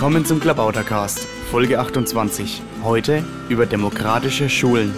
Willkommen zum Klabautercast, Folge 28. Heute über demokratische Schulen.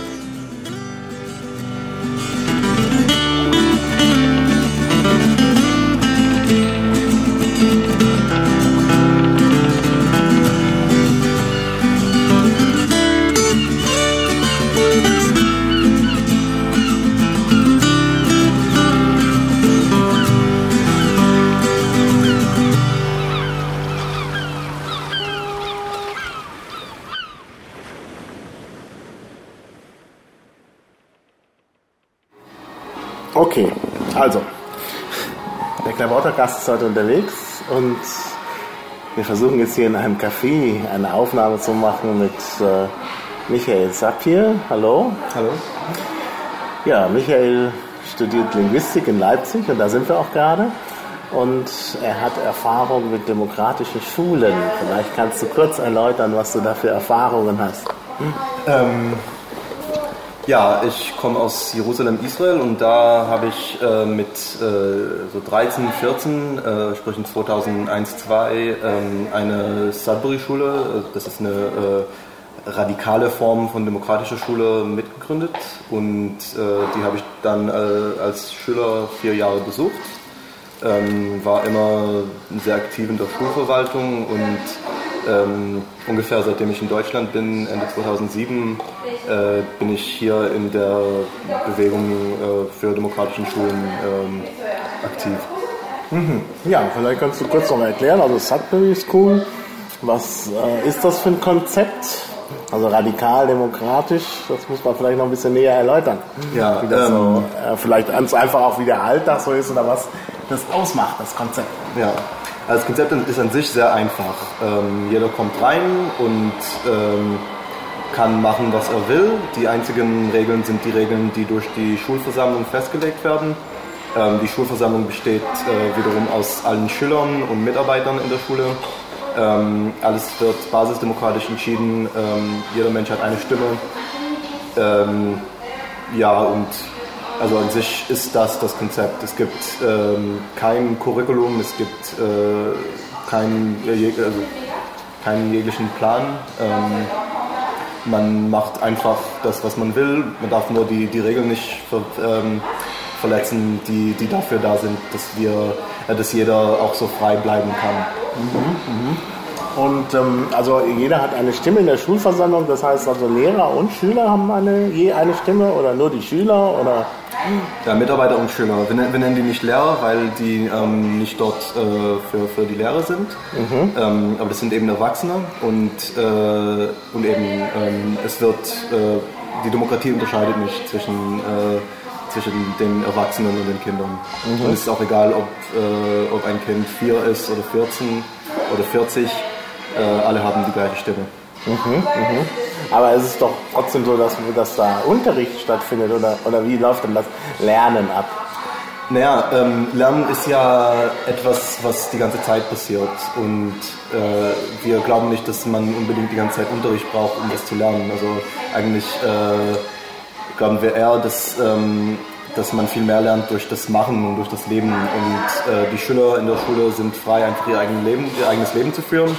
Heute unterwegs und wir versuchen jetzt hier in einem Café eine Aufnahme zu machen mit äh, Michael Sapir. Hallo. Hallo. Ja, Michael studiert Linguistik in Leipzig und da sind wir auch gerade. Und er hat Erfahrung mit demokratischen Schulen. Vielleicht kannst du kurz erläutern, was du da für Erfahrungen hast. Ähm, ja, ich komme aus Jerusalem, Israel und da habe ich äh, mit äh, so 13, 14, äh, sprich in 2001, 2, ähm, eine Sudbury-Schule, äh, das ist eine äh, radikale Form von demokratischer Schule mitgegründet und äh, die habe ich dann als Schüler vier Jahre besucht. Ähm, war immer sehr aktiv in der Schulverwaltung und ähm, ungefähr seitdem ich in Deutschland bin, Ende 2007, äh, bin ich hier in der Bewegung äh, für demokratischen Schulen ähm, aktiv. Mhm. Ja, vielleicht kannst du kurz noch mal erklären, also Sudbury School, was äh, ist das für ein Konzept? Also radikal, demokratisch, das muss man vielleicht noch ein bisschen näher erläutern. Ja, wie das ähm, so, äh, vielleicht einfach auch wie der Alltag so ist oder was das ausmacht, das Konzept. Ja, also das Konzept ist an sich sehr einfach. Ähm, jeder kommt rein und ähm, kann machen, was er will. Die einzigen Regeln sind die Regeln, die durch die Schulversammlung festgelegt werden. Ähm, die Schulversammlung besteht äh, wiederum aus allen Schülern und Mitarbeitern in der Schule. Ähm, alles wird basisdemokratisch entschieden. Ähm, jeder Mensch hat eine Stimme. Ähm, ja, und also an sich ist das das Konzept. Es gibt ähm, kein Curriculum, es gibt äh, keinen äh, also keinen jeglichen Plan. Ähm, man macht einfach das, was man will. Man darf nur die, die Regeln nicht ver, ähm, verletzen, die, die dafür da sind, dass wir, äh, dass jeder auch so frei bleiben kann. Mhm, mh. Und ähm, also jeder hat eine Stimme in der Schulversammlung, das heißt also Lehrer und Schüler haben eine, je eine Stimme oder nur die Schüler oder? Ja, Mitarbeiter und Schüler. Wir, wir nennen die nicht Lehrer, weil die ähm, nicht dort äh, für, für die Lehrer sind. Mhm. Ähm, aber das sind eben Erwachsene und, äh, und eben ähm, es wird, äh, die Demokratie unterscheidet nicht zwischen, äh, zwischen den Erwachsenen und den Kindern. Mhm. Und es ist auch egal, ob, äh, ob ein Kind 4 ist oder 14 oder 40 äh, alle haben die gleiche Stimme. Mhm, mhm. Aber es ist doch trotzdem so, dass, dass da Unterricht stattfindet oder, oder wie läuft denn das Lernen ab? Naja, ähm, Lernen ist ja etwas, was die ganze Zeit passiert und äh, wir glauben nicht, dass man unbedingt die ganze Zeit Unterricht braucht, um das zu lernen. Also eigentlich äh, glauben wir eher, dass, ähm, dass man viel mehr lernt durch das Machen und durch das Leben und äh, die Schüler in der Schule sind frei, einfach ihr, eigenes Leben, ihr eigenes Leben zu führen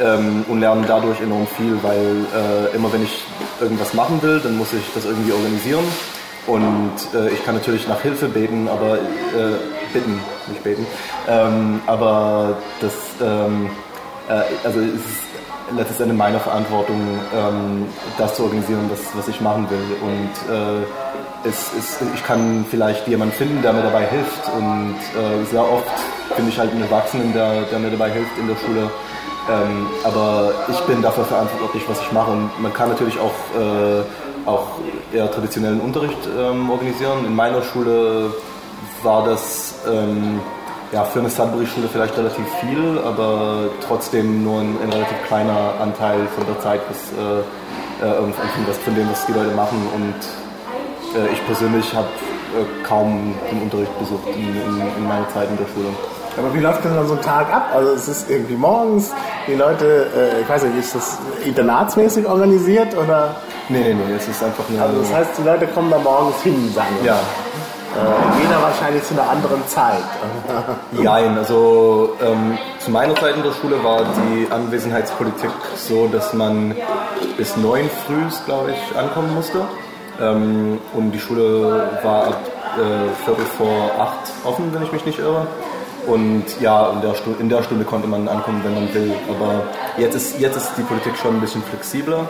ähm, und lernen dadurch enorm viel, weil äh, immer wenn ich irgendwas machen will, dann muss ich das irgendwie organisieren. Und äh, ich kann natürlich nach Hilfe beten, aber äh, bitten, nicht beten. Ähm, aber das, ähm, äh, also es ist letztes Ende meine Verantwortung, ähm, das zu organisieren, was, was ich machen will. Und äh, es ist, ich kann vielleicht jemanden finden, der mir dabei hilft. Und äh, sehr oft finde ich halt einen Erwachsenen, der, der mir dabei hilft in der Schule. Ähm, aber ich bin dafür verantwortlich, was ich mache. Und man kann natürlich auch, äh, auch eher traditionellen Unterricht ähm, organisieren. In meiner Schule war das ähm, ja, für eine Sudbury-Schule vielleicht relativ viel, aber trotzdem nur ein, ein, relativ kleiner Anteil von der Zeit, was, äh, äh, von, von dem, was die Leute machen. Und äh, ich persönlich habe äh, kaum den Unterricht besucht in, in, in meiner Zeit in der Schule. Aber wie läuft denn dann so ein Tag ab? Also es ist irgendwie morgens, die Leute, äh, ich weiß nicht, ist das internatsmäßig organisiert oder? Nee, nee, nee, es ist einfach nur... Also das heißt, die Leute kommen da morgens hin, sagen wir. Ja. Äh, jeder wahrscheinlich zu einer anderen Zeit. Nein, also ähm, zu meiner Zeit in der Schule war die Anwesenheitspolitik so, dass man bis neun früh, glaube ich, ankommen musste. Ähm, und die Schule war ab äh, Viertel vor acht offen, wenn ich mich nicht irre. Und ja, in der, Stunde, in der Stunde konnte man ankommen, wenn man will. Aber jetzt ist, jetzt ist die Politik schon ein bisschen flexibler.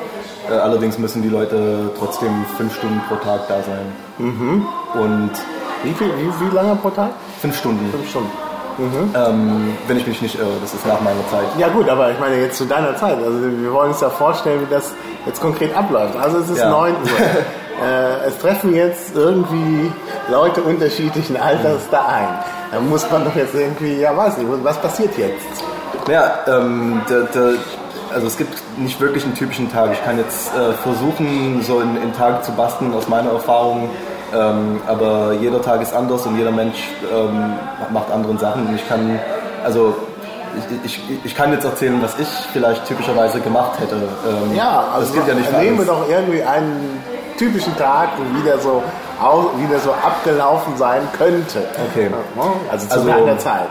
Äh, allerdings müssen die Leute trotzdem fünf Stunden pro Tag da sein. Mhm. Und wie, viel, wie, wie lange pro Tag? Fünf Stunden. Fünf Stunden. Mhm. Ähm, wenn ich mich nicht irre, das ist nach meiner Zeit. Ja gut, aber ich meine jetzt zu deiner Zeit. Also wir wollen uns ja vorstellen, wie das jetzt konkret abläuft. Also es ist ja. 9 Uhr. äh, es treffen jetzt irgendwie Leute unterschiedlichen Alters da ein. Da muss man doch jetzt irgendwie, ja weiß nicht, was passiert jetzt? Ja, ähm, der, der, also es gibt nicht wirklich einen typischen Tag. Ich kann jetzt äh, versuchen, so einen, einen, Tag zu basteln aus meiner Erfahrung. Ähm, aber jeder Tag ist anders und jeder Mensch ähm, macht andere Sachen. Und ich kann, also ich, ich, ich, kann jetzt erzählen, was ich vielleicht typischerweise gemacht hätte. Ähm, ja, also das gilt ja nicht nehmen wir doch irgendwie einen typischen Tag, wie der so, wie der so abgelaufen sein könnte. Okay. Also zu also, einer Zeit.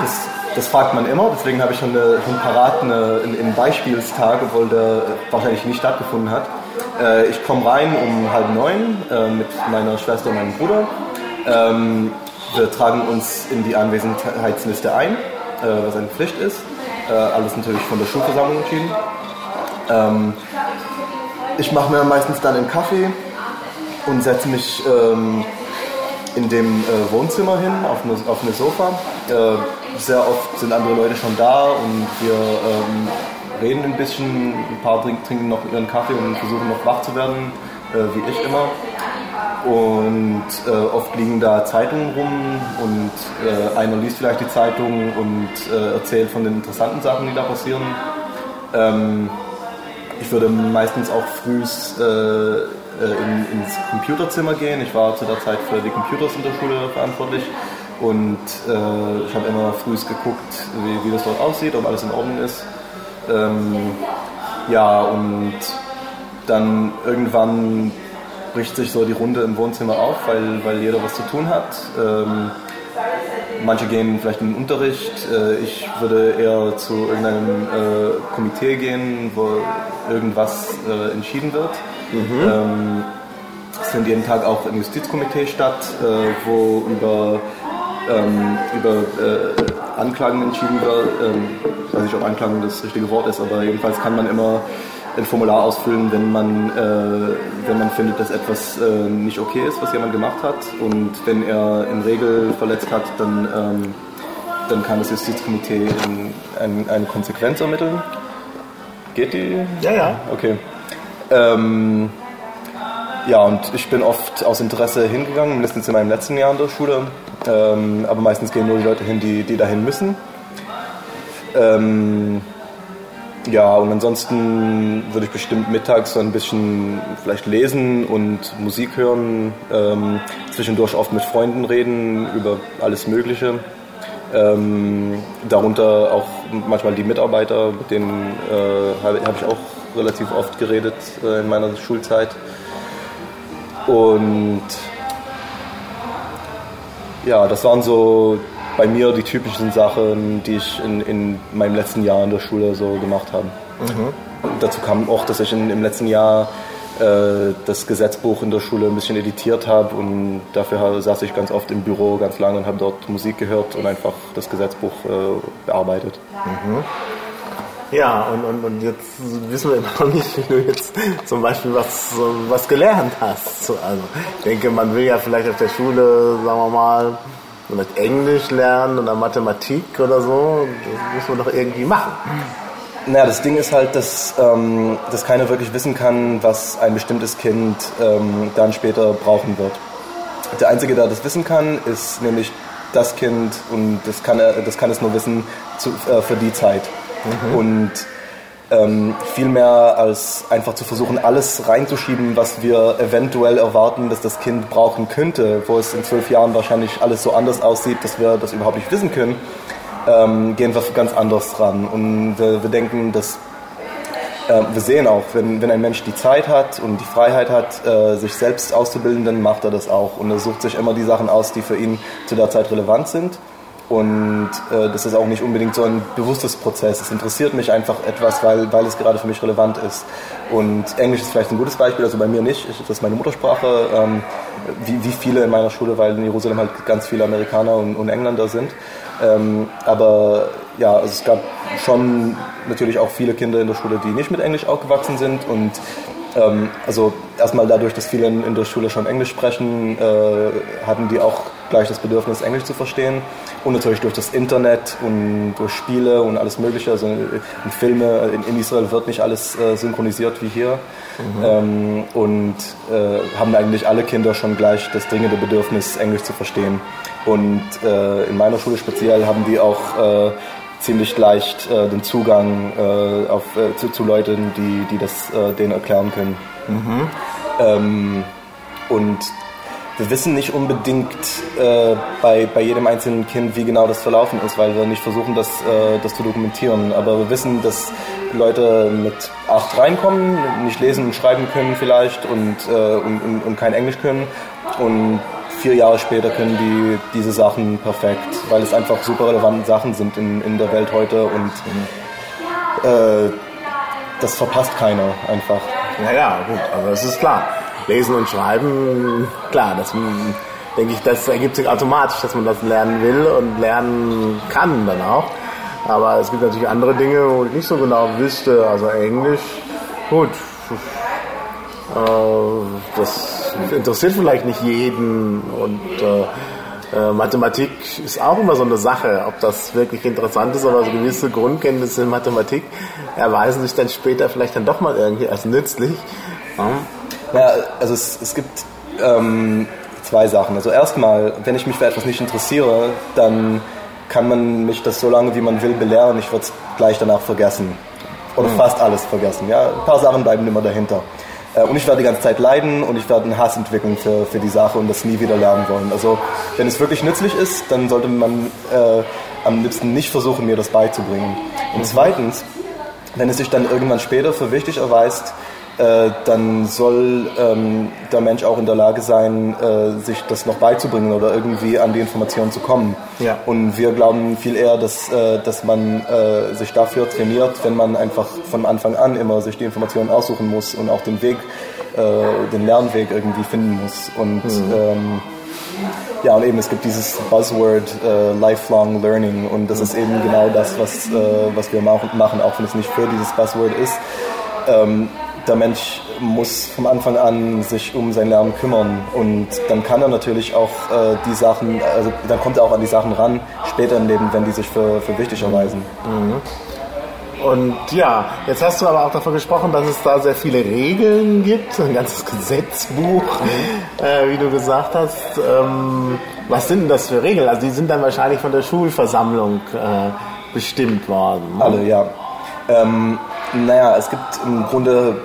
Das, das fragt man immer, deswegen habe ich schon, eine, schon parat eine, einen Beispielstag, obwohl der wahrscheinlich nicht stattgefunden hat. Äh, ich komme rein um halb neun äh, mit meiner Schwester und meinem Bruder. Ähm, wir tragen uns in die Anwesenheitsliste ein, äh, was eine Pflicht ist. Äh, alles natürlich von der Schulversammlung entschieden. Ähm, ich mache mir meistens dann einen Kaffee und setze mich ähm, in dem äh, Wohnzimmer hin, auf eine, auf eine Sofa. Äh, sehr oft sind andere Leute schon da und wir ähm, reden ein bisschen, ein paar trinken noch ihren Kaffee und versuchen noch wach zu werden, äh, wie ich immer. Und äh, oft liegen da Zeitungen rum und äh, einer liest vielleicht die Zeitung und äh, erzählt von den interessanten Sachen, die da passieren. Ähm, ich würde meistens auch früh äh, in, ins Computerzimmer gehen. Ich war zu der Zeit für die Computers in der Schule verantwortlich und äh, ich habe immer früh geguckt, wie, wie, das dort aussieht, ob alles in Ordnung ist. Ähm, ja, und dann irgendwann bricht sich so die Runde im Wohnzimmer auf, weil, weil jeder was zu tun hat. Ähm, manche gehen vielleicht in den Unterricht. Äh, ich würde eher zu irgendeinem äh, Komitee gehen, wo irgendwas äh, entschieden wird. Mhm. Ähm, es findet jeden Tag auch im Justizkomitee statt, äh, wo über, ähm, über äh, Anklagen entschieden wird. Ich weiß nicht, ob Anklagen das richtige Wort ist, aber jedenfalls kann man immer ein Formular ausfüllen, wenn man, äh, wenn man findet, dass etwas äh, nicht okay ist, was jemand gemacht hat. Und wenn er in Regel verletzt hat, dann, ähm, dann kann das Justizkomitee in, ein, eine Konsequenz ermitteln. Geht die? Ja, ja. Okay. Ähm, ja, und ich bin oft aus Interesse hingegangen, mindestens in meinem letzten Jahr in der Schule. Ähm, aber meistens gehen nur die Leute hin, die, die dahin müssen. Ähm, ja, und ansonsten würde ich bestimmt mittags so ein bisschen vielleicht lesen und Musik hören, ähm, zwischendurch oft mit Freunden reden über alles Mögliche. Ähm, darunter auch manchmal die Mitarbeiter, mit denen äh, habe hab ich auch relativ oft geredet äh, in meiner Schulzeit. Und ja, das waren so bei mir die typischen Sachen, die ich in, in meinem letzten Jahr in der Schule so gemacht habe. Mhm. Dazu kam auch, dass ich in, im letzten Jahr äh, das Gesetzbuch in der Schule ein bisschen editiert habe und dafür saß ich ganz oft im Büro ganz lange und habe dort Musik gehört und einfach das Gesetzbuch äh, bearbeitet. Mhm. Ja, und, und, und jetzt wissen wir noch nicht, wie du jetzt zum Beispiel was, was gelernt hast. Also, ich denke, man will ja vielleicht auf der Schule, sagen wir mal, vielleicht Englisch lernen oder Mathematik oder so. Das muss man doch irgendwie machen. Naja, das Ding ist halt, dass, ähm, dass keiner wirklich wissen kann, was ein bestimmtes Kind ähm, dann später brauchen wird. Der Einzige, der das wissen kann, ist nämlich das Kind und das kann, er, das kann es nur wissen zu, äh, für die Zeit. Mhm. Und ähm, viel mehr als einfach zu versuchen, alles reinzuschieben, was wir eventuell erwarten, dass das Kind brauchen könnte, wo es in zwölf Jahren wahrscheinlich alles so anders aussieht, dass wir das überhaupt nicht wissen können, ähm, gehen wir ganz anders ran. Und wir, wir denken, dass äh, wir sehen auch, wenn, wenn ein Mensch die Zeit hat und die Freiheit hat, äh, sich selbst auszubilden, dann macht er das auch. Und er sucht sich immer die Sachen aus, die für ihn zu der Zeit relevant sind. Und äh, das ist auch nicht unbedingt so ein bewusstes Prozess. Es interessiert mich einfach etwas, weil, weil es gerade für mich relevant ist. Und Englisch ist vielleicht ein gutes Beispiel, also bei mir nicht. Ich, das ist meine Muttersprache, ähm, wie, wie viele in meiner Schule, weil in Jerusalem halt ganz viele Amerikaner und, und Engländer sind. Ähm, aber ja, also es gab schon natürlich auch viele Kinder in der Schule, die nicht mit Englisch aufgewachsen sind. Und ähm, also erstmal dadurch, dass viele in, in der Schule schon Englisch sprechen, äh, hatten die auch gleich das Bedürfnis, Englisch zu verstehen. Und natürlich durch das Internet und durch Spiele und alles Mögliche. Also in Filme, in, in Israel wird nicht alles äh, synchronisiert wie hier. Mhm. Ähm, und äh, haben eigentlich alle Kinder schon gleich das dringende Bedürfnis, Englisch zu verstehen. Und äh, in meiner Schule speziell haben die auch äh, ziemlich leicht äh, den Zugang äh, auf, zu, zu, Leuten, die, die das denen erklären können. Mhm. Ähm, und wir wissen nicht unbedingt äh, bei, bei jedem einzelnen Kind, wie genau das verlaufen ist, weil wir nicht versuchen, das, äh, das zu dokumentieren. Aber wir wissen, dass Leute mit acht reinkommen, nicht lesen und schreiben können vielleicht und, äh, und, und, und, kein Englisch können. Und vier Jahre später können die diese Sachen perfekt, weil es einfach super relevante Sachen sind in, in der Welt heute und äh, das verpasst keiner einfach. Ja, ja, gut, aber es ist klar Lesen und Schreiben, klar, das denke ich, das ergibt sich automatisch, dass man das lernen will und lernen kann dann auch. Aber es gibt natürlich andere Dinge, wo ich nicht so genau wüsste. Also Englisch, gut, das interessiert vielleicht nicht jeden und äh, äh, Mathematik ist auch immer so eine Sache, ob das wirklich interessant ist, aber so gewisse Grundkenntnisse in Mathematik erweisen sich dann später vielleicht dann doch mal irgendwie als nützlich. Ja. Ja, also es, es gibt ähm, zwei Sachen. Also erstmal, wenn ich mich für etwas nicht interessiere, dann kann man mich das so lange wie man will belehren, ich würde es gleich danach vergessen. Oder mhm. fast alles vergessen. Ja? Ein paar Sachen bleiben immer dahinter. Äh, und ich werde die ganze Zeit leiden und ich werde einen Hass entwickeln für, für die Sache und das nie wieder lernen wollen. Also wenn es wirklich nützlich ist, dann sollte man äh, am liebsten nicht versuchen, mir das beizubringen. Und zweitens, wenn es sich dann irgendwann später für wichtig erweist, äh, dann soll ähm, der Mensch auch in der Lage sein, äh, sich das noch beizubringen oder irgendwie an die Informationen zu kommen. Ja. Und wir glauben viel eher, dass, äh, dass man äh, sich dafür trainiert, wenn man einfach von Anfang an immer sich die Informationen aussuchen muss und auch den Weg, äh, den Lernweg irgendwie finden muss. Und mhm. ähm, ja, und eben es gibt dieses Buzzword äh, Lifelong Learning und das ist eben genau das, was, äh, was wir machen, auch wenn es nicht für dieses Buzzword ist. Ähm, der Mensch muss vom Anfang an sich um sein Lernen kümmern und dann kann er natürlich auch äh, die Sachen, also dann kommt er auch an die Sachen ran, später im Leben, wenn die sich für, für wichtig erweisen. Mhm. Und ja, jetzt hast du aber auch davon gesprochen, dass es da sehr viele Regeln gibt, ein ganzes Gesetzbuch, mhm. äh, wie du gesagt hast. Ähm, was sind denn das für Regeln? Also die sind dann wahrscheinlich von der Schulversammlung äh, bestimmt worden. Ne? Alle, ja. Ähm, naja, es gibt im Grunde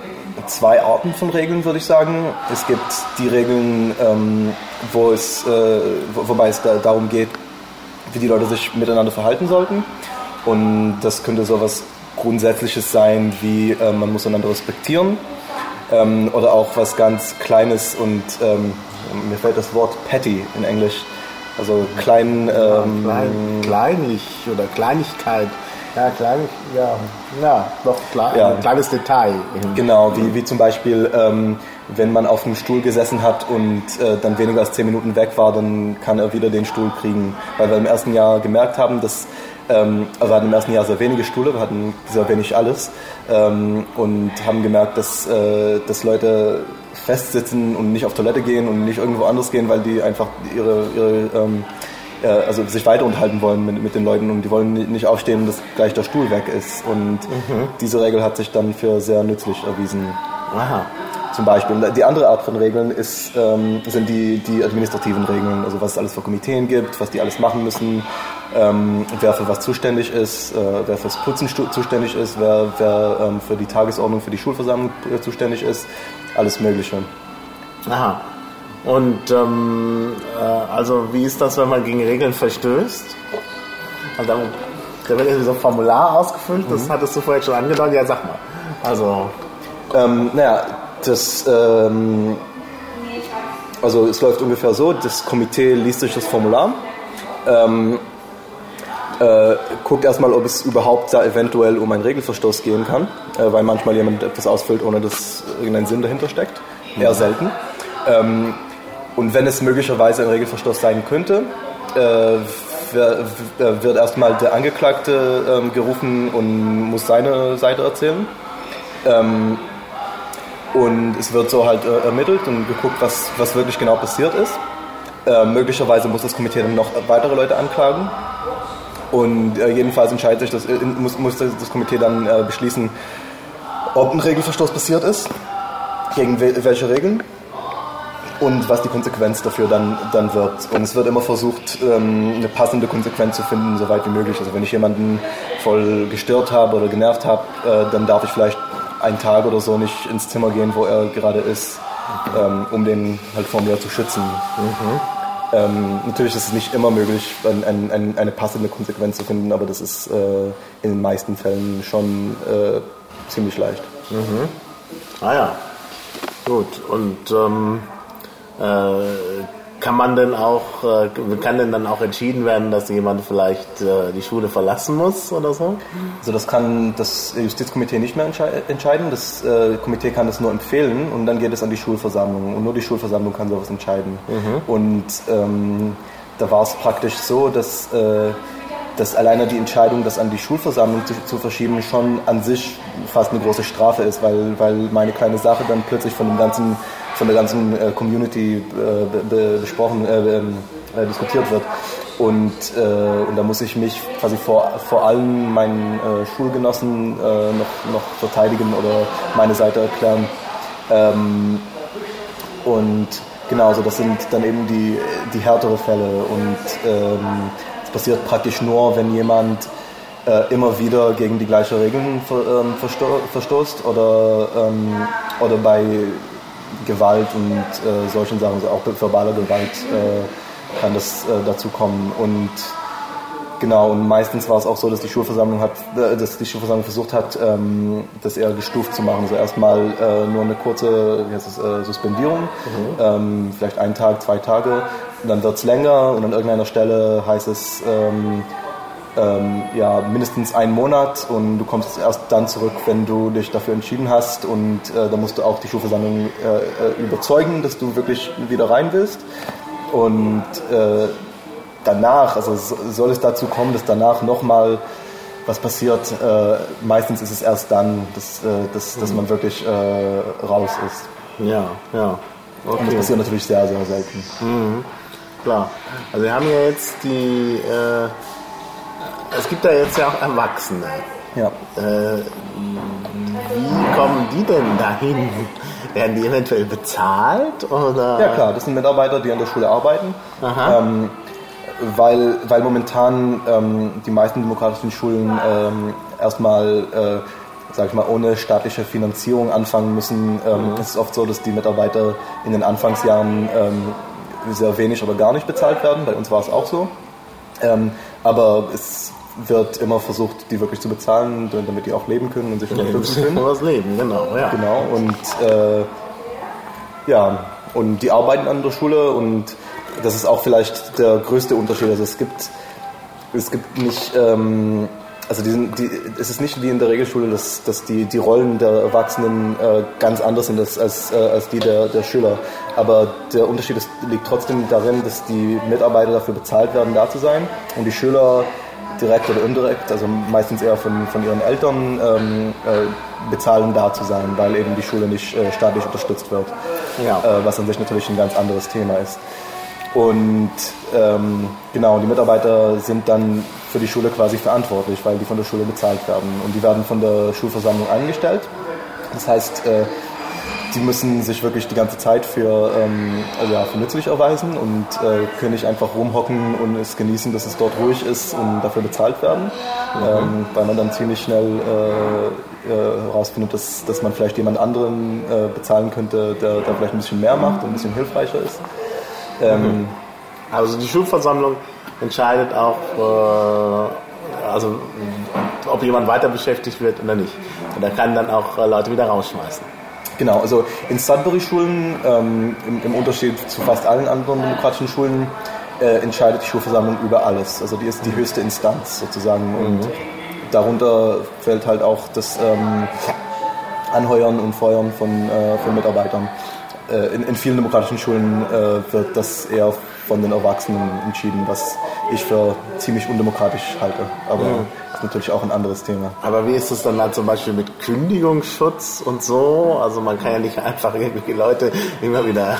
zwei Arten von Regeln, würde ich sagen. Es gibt die Regeln, ähm, wo es, äh, wobei es da, darum geht, wie die Leute sich miteinander verhalten sollten. Und das könnte so etwas Grundsätzliches sein, wie äh, man muss einander respektieren. Ähm, oder auch was ganz Kleines und ähm, mir fällt das Wort petty in Englisch. Also klein, ähm, klein kleinlich oder Kleinigkeit. Ja, klein, ja, ja, doch klar, ja. ein kleines Detail. Genau, wie, wie zum Beispiel, ähm, wenn man auf einem Stuhl gesessen hat und äh, dann weniger als zehn Minuten weg war, dann kann er wieder den Stuhl kriegen. Weil wir im ersten Jahr gemerkt haben, dass ähm, also wir hatten im ersten Jahr sehr wenige Stühle, wir hatten sehr wenig alles ähm, und haben gemerkt, dass, äh, dass Leute festsitzen und nicht auf Toilette gehen und nicht irgendwo anders gehen, weil die einfach ihre, ihre ähm, äh, also sich weiter unterhalten wollen mit, mit den Leuten und die wollen nicht aufstehen, dass gleich der Stuhl weg ist. Und mhm. diese Regel hat sich dann für sehr nützlich erwiesen. Aha. Zum Beispiel. Die andere Art von Regeln ist, ähm, sind die, die administrativen Regeln, also was es alles für Komiteen gibt, was die alles machen müssen, ähm, wer für was zuständig ist, äh, wer fürs Putzen zuständig ist, wer, wer ähm, für die Tagesordnung für die Schulversammlung äh, zuständig ist, alles Mögliche. Aha. Und ähm, äh, also wie ist das, wenn man gegen Regeln verstößt? Also da wird irgendwie so ein Formular ausgefüllt, das mhm. hattest du vorher schon angedeutet. Ja, sag mal. Also, Ähm, naja, das, ähm, also es läuft ungefähr so, das Komitee liest sich das Formular, ähm, äh, guckt erstmal, ob es überhaupt da eventuell um einen Regelverstoß gehen kann, äh, weil manchmal jemand etwas ausfüllt, ohne dass irgendein Sinn dahinter steckt, eher selten. Ähm, und wenn es möglicherweise ein Regelverstoß sein könnte, äh, w- wird erstmal der Angeklagte ähm, gerufen und muss seine Seite erzählen. Ähm, und es wird so halt äh, ermittelt und geguckt, was, was wirklich genau passiert ist. Äh, möglicherweise muss das Komitee dann noch weitere Leute anklagen. Und äh, jedenfalls entscheidet sich das, äh, muss, muss das Komitee dann äh, beschließen, ob ein Regelverstoß passiert ist, gegen wel welche Regeln und was die Konsequenz dafür dann, dann wird. Und es wird immer versucht, ähm, eine passende Konsequenz zu finden, so weit wie möglich. Also wenn ich jemanden voll gestört habe oder genervt habe, äh, dann darf ich vielleicht einen Tag oder so nicht ins Zimmer gehen, wo er gerade ist, ähm, um den halt vor mir zu schützen. Ähm, natürlich ist es nicht immer möglich, ein, ein, ein, eine passende Konsequenz zu finden, aber das ist äh, in den meisten Fällen schon äh, ziemlich leicht. ah ja, gut. Und ähm, äh, kann man denn auch, äh, kann denn dann auch entschieden werden, dass jemand vielleicht äh, die Schule verlassen muss oder so? Also das kann das Justizkomitee nicht mehr entschei- entscheiden. Das äh, Komitee kann das nur empfehlen und dann geht es an die Schulversammlung und nur die Schulversammlung kann sowas entscheiden. Und ähm, da war es praktisch so, dass, äh, dass alleine die Entscheidung, das an die Schulversammlung zu, zu verschieben, schon an sich fast eine große Strafe ist, weil, weil meine kleine Sache dann plötzlich von dem ganzen von der ganzen äh, Community äh, be, be, besprochen, äh, ähm, äh, diskutiert wird. Und, äh, und da muss ich mich quasi vor, vor allen meinen äh, Schulgenossen noch, noch verteidigen oder meine Seite erklären. Ähm, und genau, also das sind dann eben die, die härtere Fälle. Und ähm, es passiert praktisch nur, wenn jemand äh, immer wieder gegen die gleichen Regeln ver, ähm, versto verstoßt oder, ähm, oder bei Gewalt und äh, solchen Sachen, also auch verbaler Gewalt äh, kann das äh, dazu kommen. Und genau, und meistens war es auch so, dass die Schulversammlung hat, äh, dass die Schulversammlung versucht hat, ähm, das eher gestuft zu machen. Also erstmal äh, nur eine kurze wie heißt äh, Suspendierung, ähm, vielleicht einen Tag, zwei Tage, und dann wird es länger und an irgendeiner Stelle heißt es ähm, ähm, ja, mindestens einen Monat und du kommst erst dann zurück, wenn du dich dafür entschieden hast und äh, da musst du auch die Schulversammlung äh, äh, überzeugen, dass du wirklich wieder rein willst und äh, danach, also so- soll es dazu kommen, dass danach nochmal was passiert, äh, meistens ist es erst dann, dass, äh, dass, dass man wirklich raus ist. Ja, ja. Und das Okay. passiert natürlich sehr, sehr selten. Klar. Also wir haben ja jetzt die, es gibt ja jetzt ja auch Erwachsene. Ja. Äh, wie kommen die denn dahin? Werden die eventuell bezahlt oder? Ja klar, das sind Mitarbeiter, die an der Schule arbeiten. Ähm, weil, weil momentan ähm, die meisten demokratischen Schulen ähm, erstmal, äh, sag ich mal, ohne staatliche Finanzierung anfangen müssen. Ähm, Es ist oft so, dass die Mitarbeiter in den Anfangsjahren ähm, sehr wenig oder gar nicht bezahlt werden. Bei uns war es auch so. Aber es wird immer versucht, die wirklich zu bezahlen, damit die auch leben können und sich Ja, unterstützen können. was leben, genau, ja. Genau, und äh, ja, und die arbeiten an der Schule und das ist auch vielleicht der größte Unterschied. Also es gibt, es gibt nicht, ähm, also die, sind- die, es ist nicht wie in der Regelschule, dass, dass die, die Rollen der Erwachsenen äh, ganz anders sind als, als, äh, als die der, der Schüler. Aber der Unterschied ist, liegt trotzdem darin, dass die Mitarbeiter dafür bezahlt werden, da zu sein und die Schüler direkt oder indirekt, also meistens eher von, von ihren Eltern ähm, äh, bezahlen, da zu sein, weil eben die Schule nicht äh, staatlich unterstützt wird. Ja. Äh, was an sich natürlich ein ganz anderes Thema ist. Und ähm, genau, die Mitarbeiter sind dann für die Schule quasi verantwortlich, weil die von der Schule bezahlt werden. Und die werden von der Schulversammlung eingestellt. Das heißt, äh, die müssen sich wirklich die ganze Zeit für, ähm, ja, für nützlich erweisen und äh, können nicht einfach rumhocken und es genießen, dass es dort ruhig ist und dafür bezahlt werden, ähm, weil man dann ziemlich schnell äh, äh, herausfindet, dass, dass man vielleicht jemand anderen äh, bezahlen könnte, der, der vielleicht ein bisschen mehr macht und ein bisschen hilfreicher ist. Ähm, Also die Schulversammlung entscheidet auch, äh, also ob jemand weiter beschäftigt wird oder nicht. Und er kann dann auch äh, Leute wieder rausschmeißen. Genau, also in Sudbury-Schulen, ähm, im, im, Unterschied zu fast allen anderen demokratischen Schulen, äh, entscheidet die Schulversammlung über alles. Also die ist die höchste Instanz sozusagen. Mhm. Und darunter fällt halt auch das ähm, Anheuern und Feuern von, äh, von Mitarbeitern. Äh, in, in, vielen demokratischen Schulen äh, wird das eher von den Erwachsenen entschieden, was ich für ziemlich undemokratisch halte. Aber mhm. ist natürlich auch ein anderes Thema. Aber wie ist es dann halt zum Beispiel mit Kündigungsschutz und so? Also man kann ja nicht einfach irgendwelche Leute immer wieder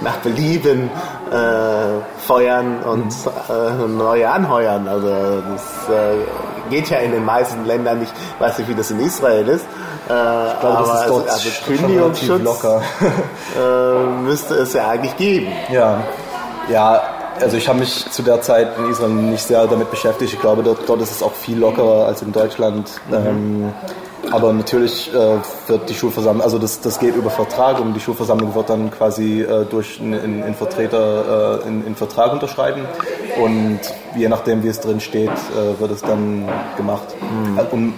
nach Belieben äh, feuern und mhm. äh, neue anheuern. Also das äh, geht ja in den meisten Ländern nicht. Ich weiß nicht, wie das in Israel ist. Äh, ich glaube, das ist dort also, also Kündigungsschutz locker. äh, müsste es ja eigentlich geben. Ja, ja, also ich habe mich zu der Zeit in Israel nicht sehr damit beschäftigt. Ich glaube, dort, dort ist es auch viel lockerer als in Deutschland. Mhm. Ähm, aber natürlich äh, wird die Schulversammlung, also das, das geht über Vertrag und die Schulversammlung wird dann quasi äh, durch einen Vertreter äh, in, in Vertrag unterschreiben und je nachdem, wie es drin steht, äh, wird es dann gemacht. Mhm. Und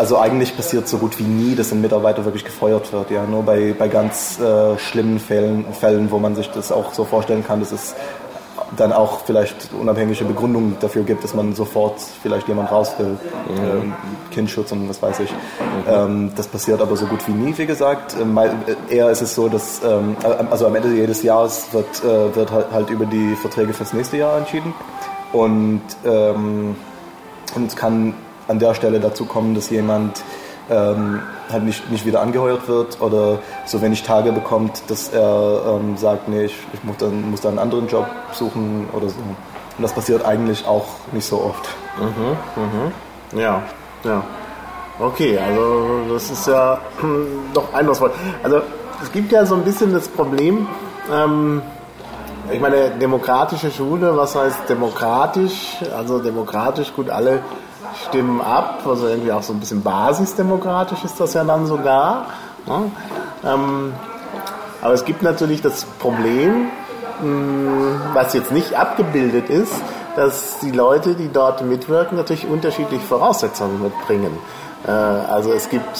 also eigentlich passiert so gut wie nie, dass ein Mitarbeiter wirklich gefeuert wird. Ja, nur bei, bei ganz äh, schlimmen Fällen, Fällen, wo man sich das auch so vorstellen kann, dass es dann auch vielleicht unabhängige Begründungen dafür gibt, dass man sofort vielleicht jemand raus will, mhm. ähm, Kindschutz und was weiß ich. Mhm. Ähm, das passiert aber so gut wie nie, wie gesagt. Ähm, eher ist es so, dass ähm, also am Ende jedes Jahres wird, äh, wird halt, halt über die Verträge fürs nächste Jahr entschieden und, ähm, und es kann an der Stelle dazu kommen, dass jemand ähm, halt nicht, nicht wieder angeheuert wird oder so wenig Tage bekommt, dass er ähm, sagt, nee, ich, ich muss, dann, muss dann einen anderen Job suchen oder so. Und das passiert eigentlich auch nicht so oft. Mhm, mhm. Ja, ja. Okay, also das ist ja doch eindrucksvoll. Also es gibt ja so ein bisschen das Problem, ähm, ich meine, demokratische Schule, was heißt demokratisch? Also demokratisch, gut, alle stimmen ab, also irgendwie auch so ein bisschen basisdemokratisch ist das ja dann sogar. Ne? Ähm, aber es gibt natürlich das Problem, mh, hm, was jetzt nicht abgebildet ist, dass die Leute, die dort mitwirken, natürlich unterschiedliche Voraussetzungen mitbringen. Äh, also es gibt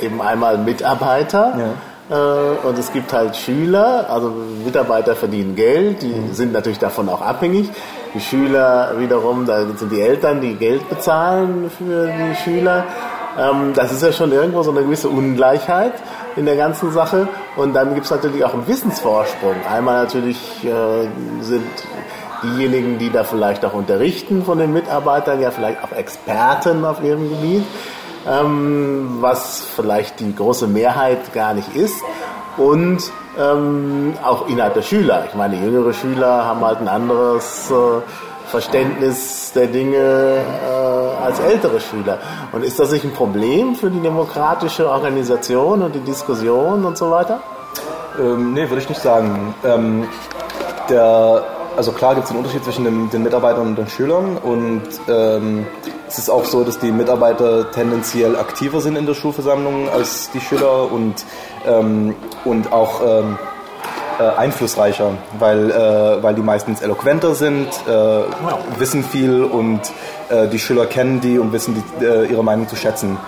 eben einmal Mitarbeiter. Ja. Äh, und es gibt halt Schüler, also Mitarbeiter verdienen Geld, die mhm. sind natürlich davon auch abhängig. Die Schüler wiederum, da sind die Eltern, die Geld bezahlen für die Schüler. Ähm, das ist ja schon irgendwo so eine gewisse Ungleichheit in der ganzen Sache. Und dann gibt es natürlich auch einen Wissensvorsprung. Einmal natürlich äh, sind diejenigen, die da vielleicht auch unterrichten von den Mitarbeitern, ja vielleicht auch Experten auf ihrem Gebiet, ähm, was vielleicht die große Mehrheit gar nicht ist. Und ähm, auch innerhalb der Schüler. Ich meine, jüngere Schüler haben halt ein anderes äh, Verständnis der Dinge äh, als ältere Schüler. Und ist das nicht ein Problem für die demokratische Organisation und die Diskussion und so weiter? Ähm, nee, würde ich nicht sagen. Ähm, der, also klar gibt es einen Unterschied zwischen den, den, Mitarbeitern und den Schülern und ähm, es ist auch so, dass die Mitarbeiter tendenziell aktiver sind in der Schulversammlung als die Schüler und, ähm, und auch ähm, äh, einflussreicher, weil, äh, weil die meistens eloquenter sind, äh, wissen viel und äh, die Schüler kennen die und wissen die, äh, ihre Meinung zu schätzen.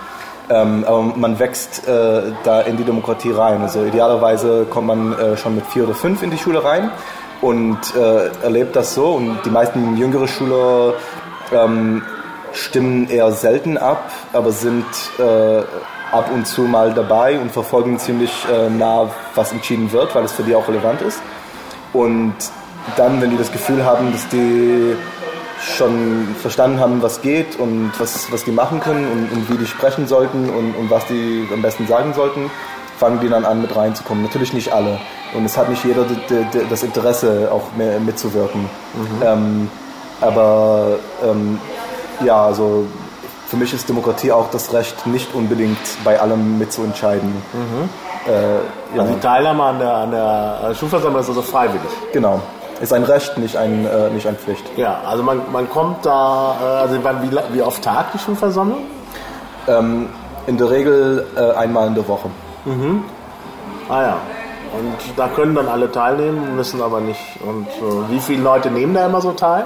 Ähm, aber man wächst äh, da in die Demokratie rein. Also idealerweise kommt man schon mit vier oder fünf in die Schule rein und erlebt das so. Und die meisten jüngere Schüler ähm, stimmen eher selten ab, aber sind äh, ab und zu mal dabei und verfolgen ziemlich äh, nah, was entschieden wird, weil es für die auch relevant ist. Und dann, wenn die das Gefühl haben, dass die schon verstanden haben, was geht und was, was die machen können und, und wie die sprechen sollten und, und was die am besten sagen sollten, fangen die dann an, mit reinzukommen. Natürlich nicht alle. Und es hat nicht jeder das Interesse, auch mitzuwirken. Mhm. Ähm, aber ähm, ja, also für mich ist Demokratie auch das Recht, nicht unbedingt bei allem mitzuentscheiden. Mhm. Äh, ja. Also die Teilnahme an der, an der Schulversammlung ist also freiwillig. Genau. Ist ein Recht, nicht, ein, äh, nicht eine Pflicht. Ja, also man, man kommt da, äh, also wie, wie oft tagt die Schulversammlung? Ähm, in der Regel äh, einmal in der Woche. Mhm. Ah ja. Und da können dann alle teilnehmen, müssen aber nicht. Und äh, wie viele Leute nehmen da immer so teil?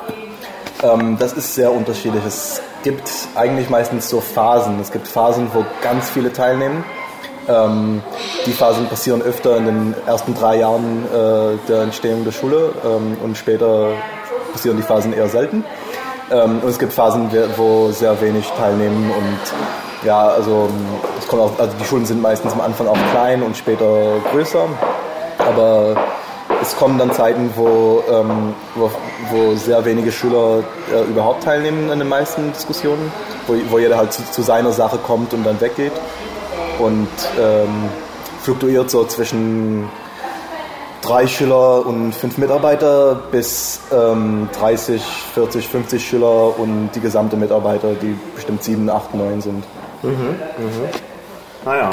Ähm, das ist sehr unterschiedlich. Es gibt eigentlich meistens so Phasen. Es gibt Phasen, wo ganz viele teilnehmen. Ähm, die Phasen passieren öfter in den ersten drei Jahren äh, der Entstehung der Schule ähm, und später passieren die Phasen eher selten. Ähm, und es gibt Phasen, wo sehr wenig teilnehmen und ja, also, es kommt auch, also die Schulen sind meistens am Anfang auch klein und später größer, aber es kommen dann Zeiten, wo, ähm, wo, wo, sehr wenige Schüler äh, überhaupt teilnehmen an den meisten Diskussionen, wo, wo jeder halt zu, zu, seiner Sache kommt und dann weggeht und ähm, fluktuiert so zwischen drei Schüler und fünf Mitarbeiter bis ähm, 30, 40, 50 Schüler und die gesamte Mitarbeiter, die bestimmt sieben, acht, neun sind. Mhm, mhm. Naja,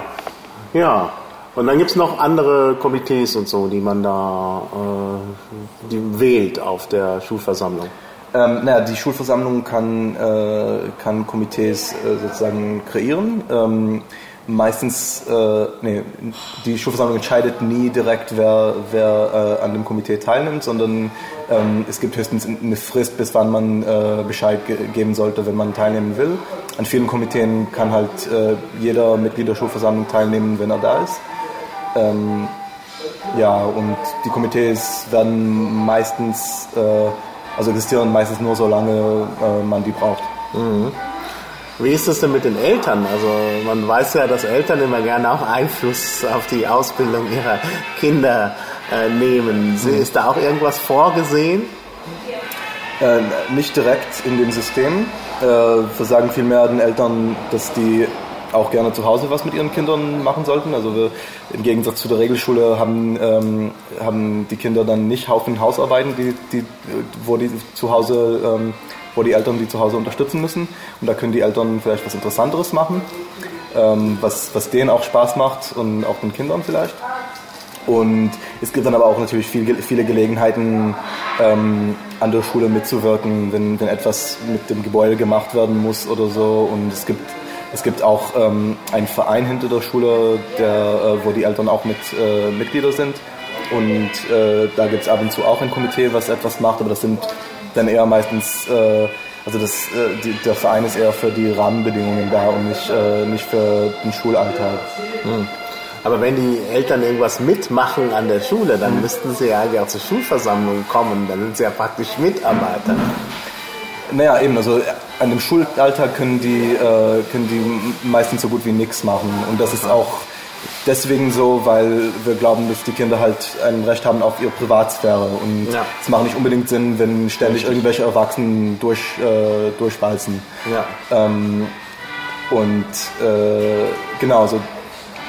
ja. Und dann gibt es noch andere Komitees und so, die man da äh, die wählt auf der Schulversammlung. Ähm, naja, die Schulversammlung kann, äh, kann Komitees äh, sozusagen kreieren. Ähm, meistens, äh, nee, die Schulversammlung entscheidet nie direkt, wer, wer äh, an dem Komitee teilnimmt, sondern ähm, es gibt höchstens eine Frist, bis wann man äh, Bescheid ge geben sollte, wenn man teilnehmen will. An vielen Komiteen kann halt äh, jeder Mitglied der Schulversammlung teilnehmen, wenn er da ist. Ähm, ja, und die Komitees werden meistens, äh, also existieren meistens nur so lange äh, man die braucht. Mhm. Wie ist es denn mit den Eltern? Also man weiß ja, dass Eltern immer gerne auch Einfluss auf die Ausbildung ihrer Kinder äh, nehmen. Mhm. Ist da auch irgendwas vorgesehen? Äh, nicht direkt in dem System. Äh, wir sagen vielmehr den Eltern, dass die auch gerne zu Hause was mit ihren Kindern machen sollten. Also wir, im Gegensatz zu der Regelschule haben, ähm, haben die Kinder dann nicht Haufen Hausarbeiten, die, die, wo die zu Hause ähm, wo die Eltern die zu Hause unterstützen müssen. Und da können die Eltern vielleicht was Interessanteres machen, ähm, was, was denen auch Spaß macht und auch den Kindern vielleicht. Und es gibt dann aber auch natürlich viel, viele Gelegenheiten, ähm, an der Schule mitzuwirken, wenn, wenn etwas mit dem Gebäude gemacht werden muss oder so. Und es gibt, es gibt auch ähm, einen Verein hinter der Schule, der, äh, wo die Eltern auch mit äh, Mitglieder sind. Und äh, da gibt es ab und zu auch ein Komitee, was etwas macht, aber das sind dann eher meistens, äh, also das, äh, die, der Verein ist eher für die Rahmenbedingungen da und nicht, äh, nicht für den Schulalltag. Hm. Aber wenn die Eltern irgendwas mitmachen an der Schule, dann hm. müssten sie ja eigentlich auch zur Schulversammlung kommen, dann sind sie ja praktisch Mitarbeiter. Naja, eben, also an dem Schulalltag können die, äh, können die meistens so gut wie nichts machen. Und das ist auch deswegen so, weil wir glauben, dass die Kinder halt ein Recht haben auf ihre Privatsphäre. Und ja. es macht nicht unbedingt Sinn, wenn ständig irgendwelche Erwachsenen durch, äh, durchbalzen. Ja. Ähm, und äh, genau, so,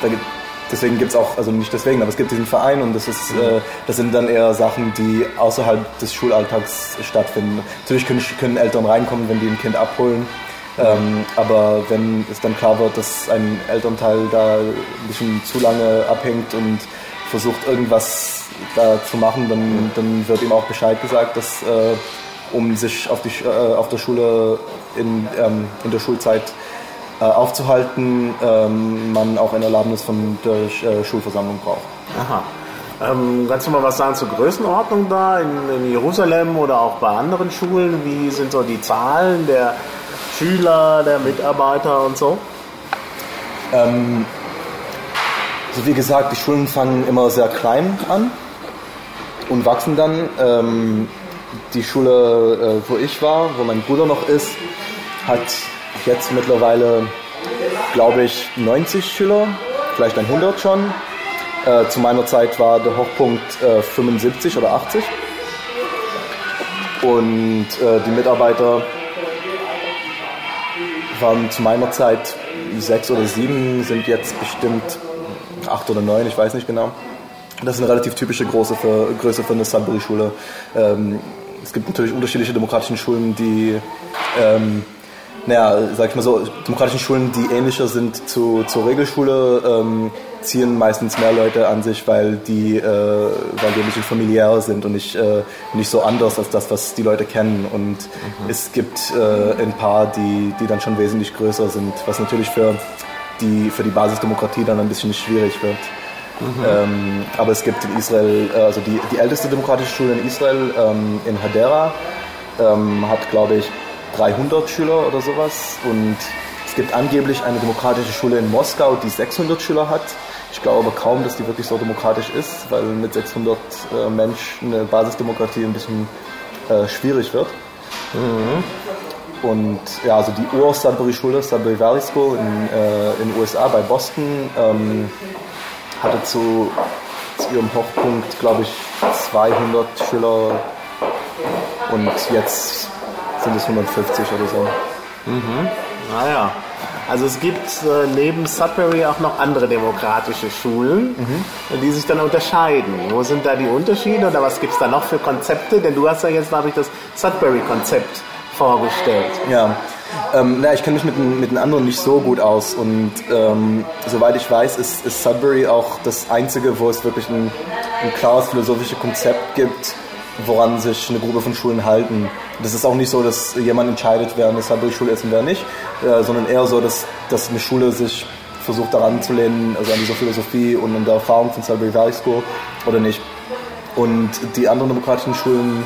da gibt, deswegen gibt es auch, also nicht deswegen, aber es gibt diesen Verein und das, ist, äh, das sind dann eher Sachen, die außerhalb des Schulalltags stattfinden. Natürlich können, können Eltern reinkommen, wenn die ein Kind abholen. Ähm, aber wenn es dann klar wird, dass ein Elternteil da ein bisschen zu lange abhängt und versucht irgendwas da zu machen, dann, dann wird ihm auch Bescheid gesagt, dass äh, um sich auf, die, äh, auf der Schule in, ähm, in der Schulzeit äh, aufzuhalten, ähm, man auch eine Erlaubnis von der äh, Schulversammlung braucht. Aha. Ähm, kannst du mal was sagen zur Größenordnung da in, in Jerusalem oder auch bei anderen Schulen? Wie sind so die Zahlen der Schüler, der Mitarbeiter und so? Ähm, also wie gesagt, die Schulen fangen immer sehr klein an und wachsen dann. Ähm, die Schule, äh, wo ich war, wo mein Bruder noch ist, hat jetzt mittlerweile, glaube ich, 90 Schüler, vielleicht 100 schon. Äh, zu meiner Zeit war der Hochpunkt äh, 75 oder 80. Und äh, die Mitarbeiter waren zu meiner Zeit sechs oder sieben, sind jetzt bestimmt acht oder neun, ich weiß nicht genau. Das ist eine relativ typische Größe für, Größe für eine Sudbury-Schule. Ähm, es gibt natürlich unterschiedliche demokratische Schulen, die ähm, naja, sag ich mal so, demokratischen Schulen, die ähnlicher sind zu, zur Regelschule, ähm, ziehen meistens mehr Leute an sich, weil die, äh, weil die ein bisschen familiärer sind und nicht, äh, nicht so anders als das, was die Leute kennen. Und mhm. es gibt äh, ein paar, die, die dann schon wesentlich größer sind, was natürlich für die, für die Basisdemokratie dann ein bisschen schwierig wird. Mhm. Ähm, aber es gibt in Israel, äh, also die, die älteste demokratische Schule in Israel, ähm, in Hadera, ähm, hat, glaube ich, 300 Schüler oder sowas und es gibt angeblich eine demokratische Schule in Moskau, die 600 Schüler hat. Ich glaube aber kaum, dass die wirklich so demokratisch ist, weil mit 600 äh, Menschen eine Basisdemokratie ein bisschen äh, schwierig wird. Mhm. Und ja, also die Ur-Sudbury-Schule, Sudbury Valley School in, äh, in den USA bei Boston, ähm, hatte zu, zu ihrem Hochpunkt, glaube ich, 200 Schüler und jetzt sind es 150 oder so. Mhm. Naja. Also es gibt äh, neben Sudbury auch noch andere demokratische Schulen, mhm. die sich dann unterscheiden. Wo sind da die Unterschiede oder was gibt es da noch für Konzepte? Denn du hast ja jetzt, glaube ich, das Sudbury-Konzept vorgestellt. Ja, ähm, na, ich kenne mich mit, mit den anderen nicht so gut aus und ähm, soweit ich weiß, ist, ist Sudbury auch das einzige, wo es wirklich ein, ein klares philosophisches Konzept gibt, woran sich eine Gruppe von Schulen halten. Das ist auch nicht so, dass jemand entscheidet, wer eine Sudbury-Schule ist und wer nicht, äh, sondern eher so, dass, dass eine Schule sich versucht daran zu lehnen, also an dieser Philosophie und an der Erfahrung von Sudbury Valley School oder nicht. Und die anderen demokratischen Schulen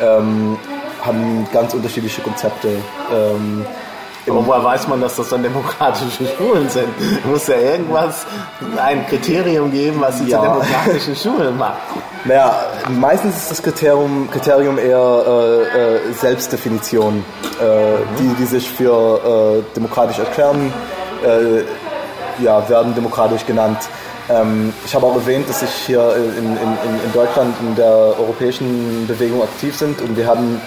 ähm, haben ganz unterschiedliche Konzepte. Ähm, aber woher weiß man, dass das dann demokratische Schulen sind? Muss ja irgendwas, ein Kriterium geben, was sie ja. zu demokratischen Schulen macht. Naja, meistens ist das Kriterium, Kriterium eher äh, äh, Selbstdefinition, äh, mhm. die, die sich für äh, demokratisch erklären, äh, ja, werden demokratisch genannt. Ähm, ich habe auch erwähnt, dass ich hier in, in, in Deutschland in der europäischen Bewegung aktiv sind und wir haben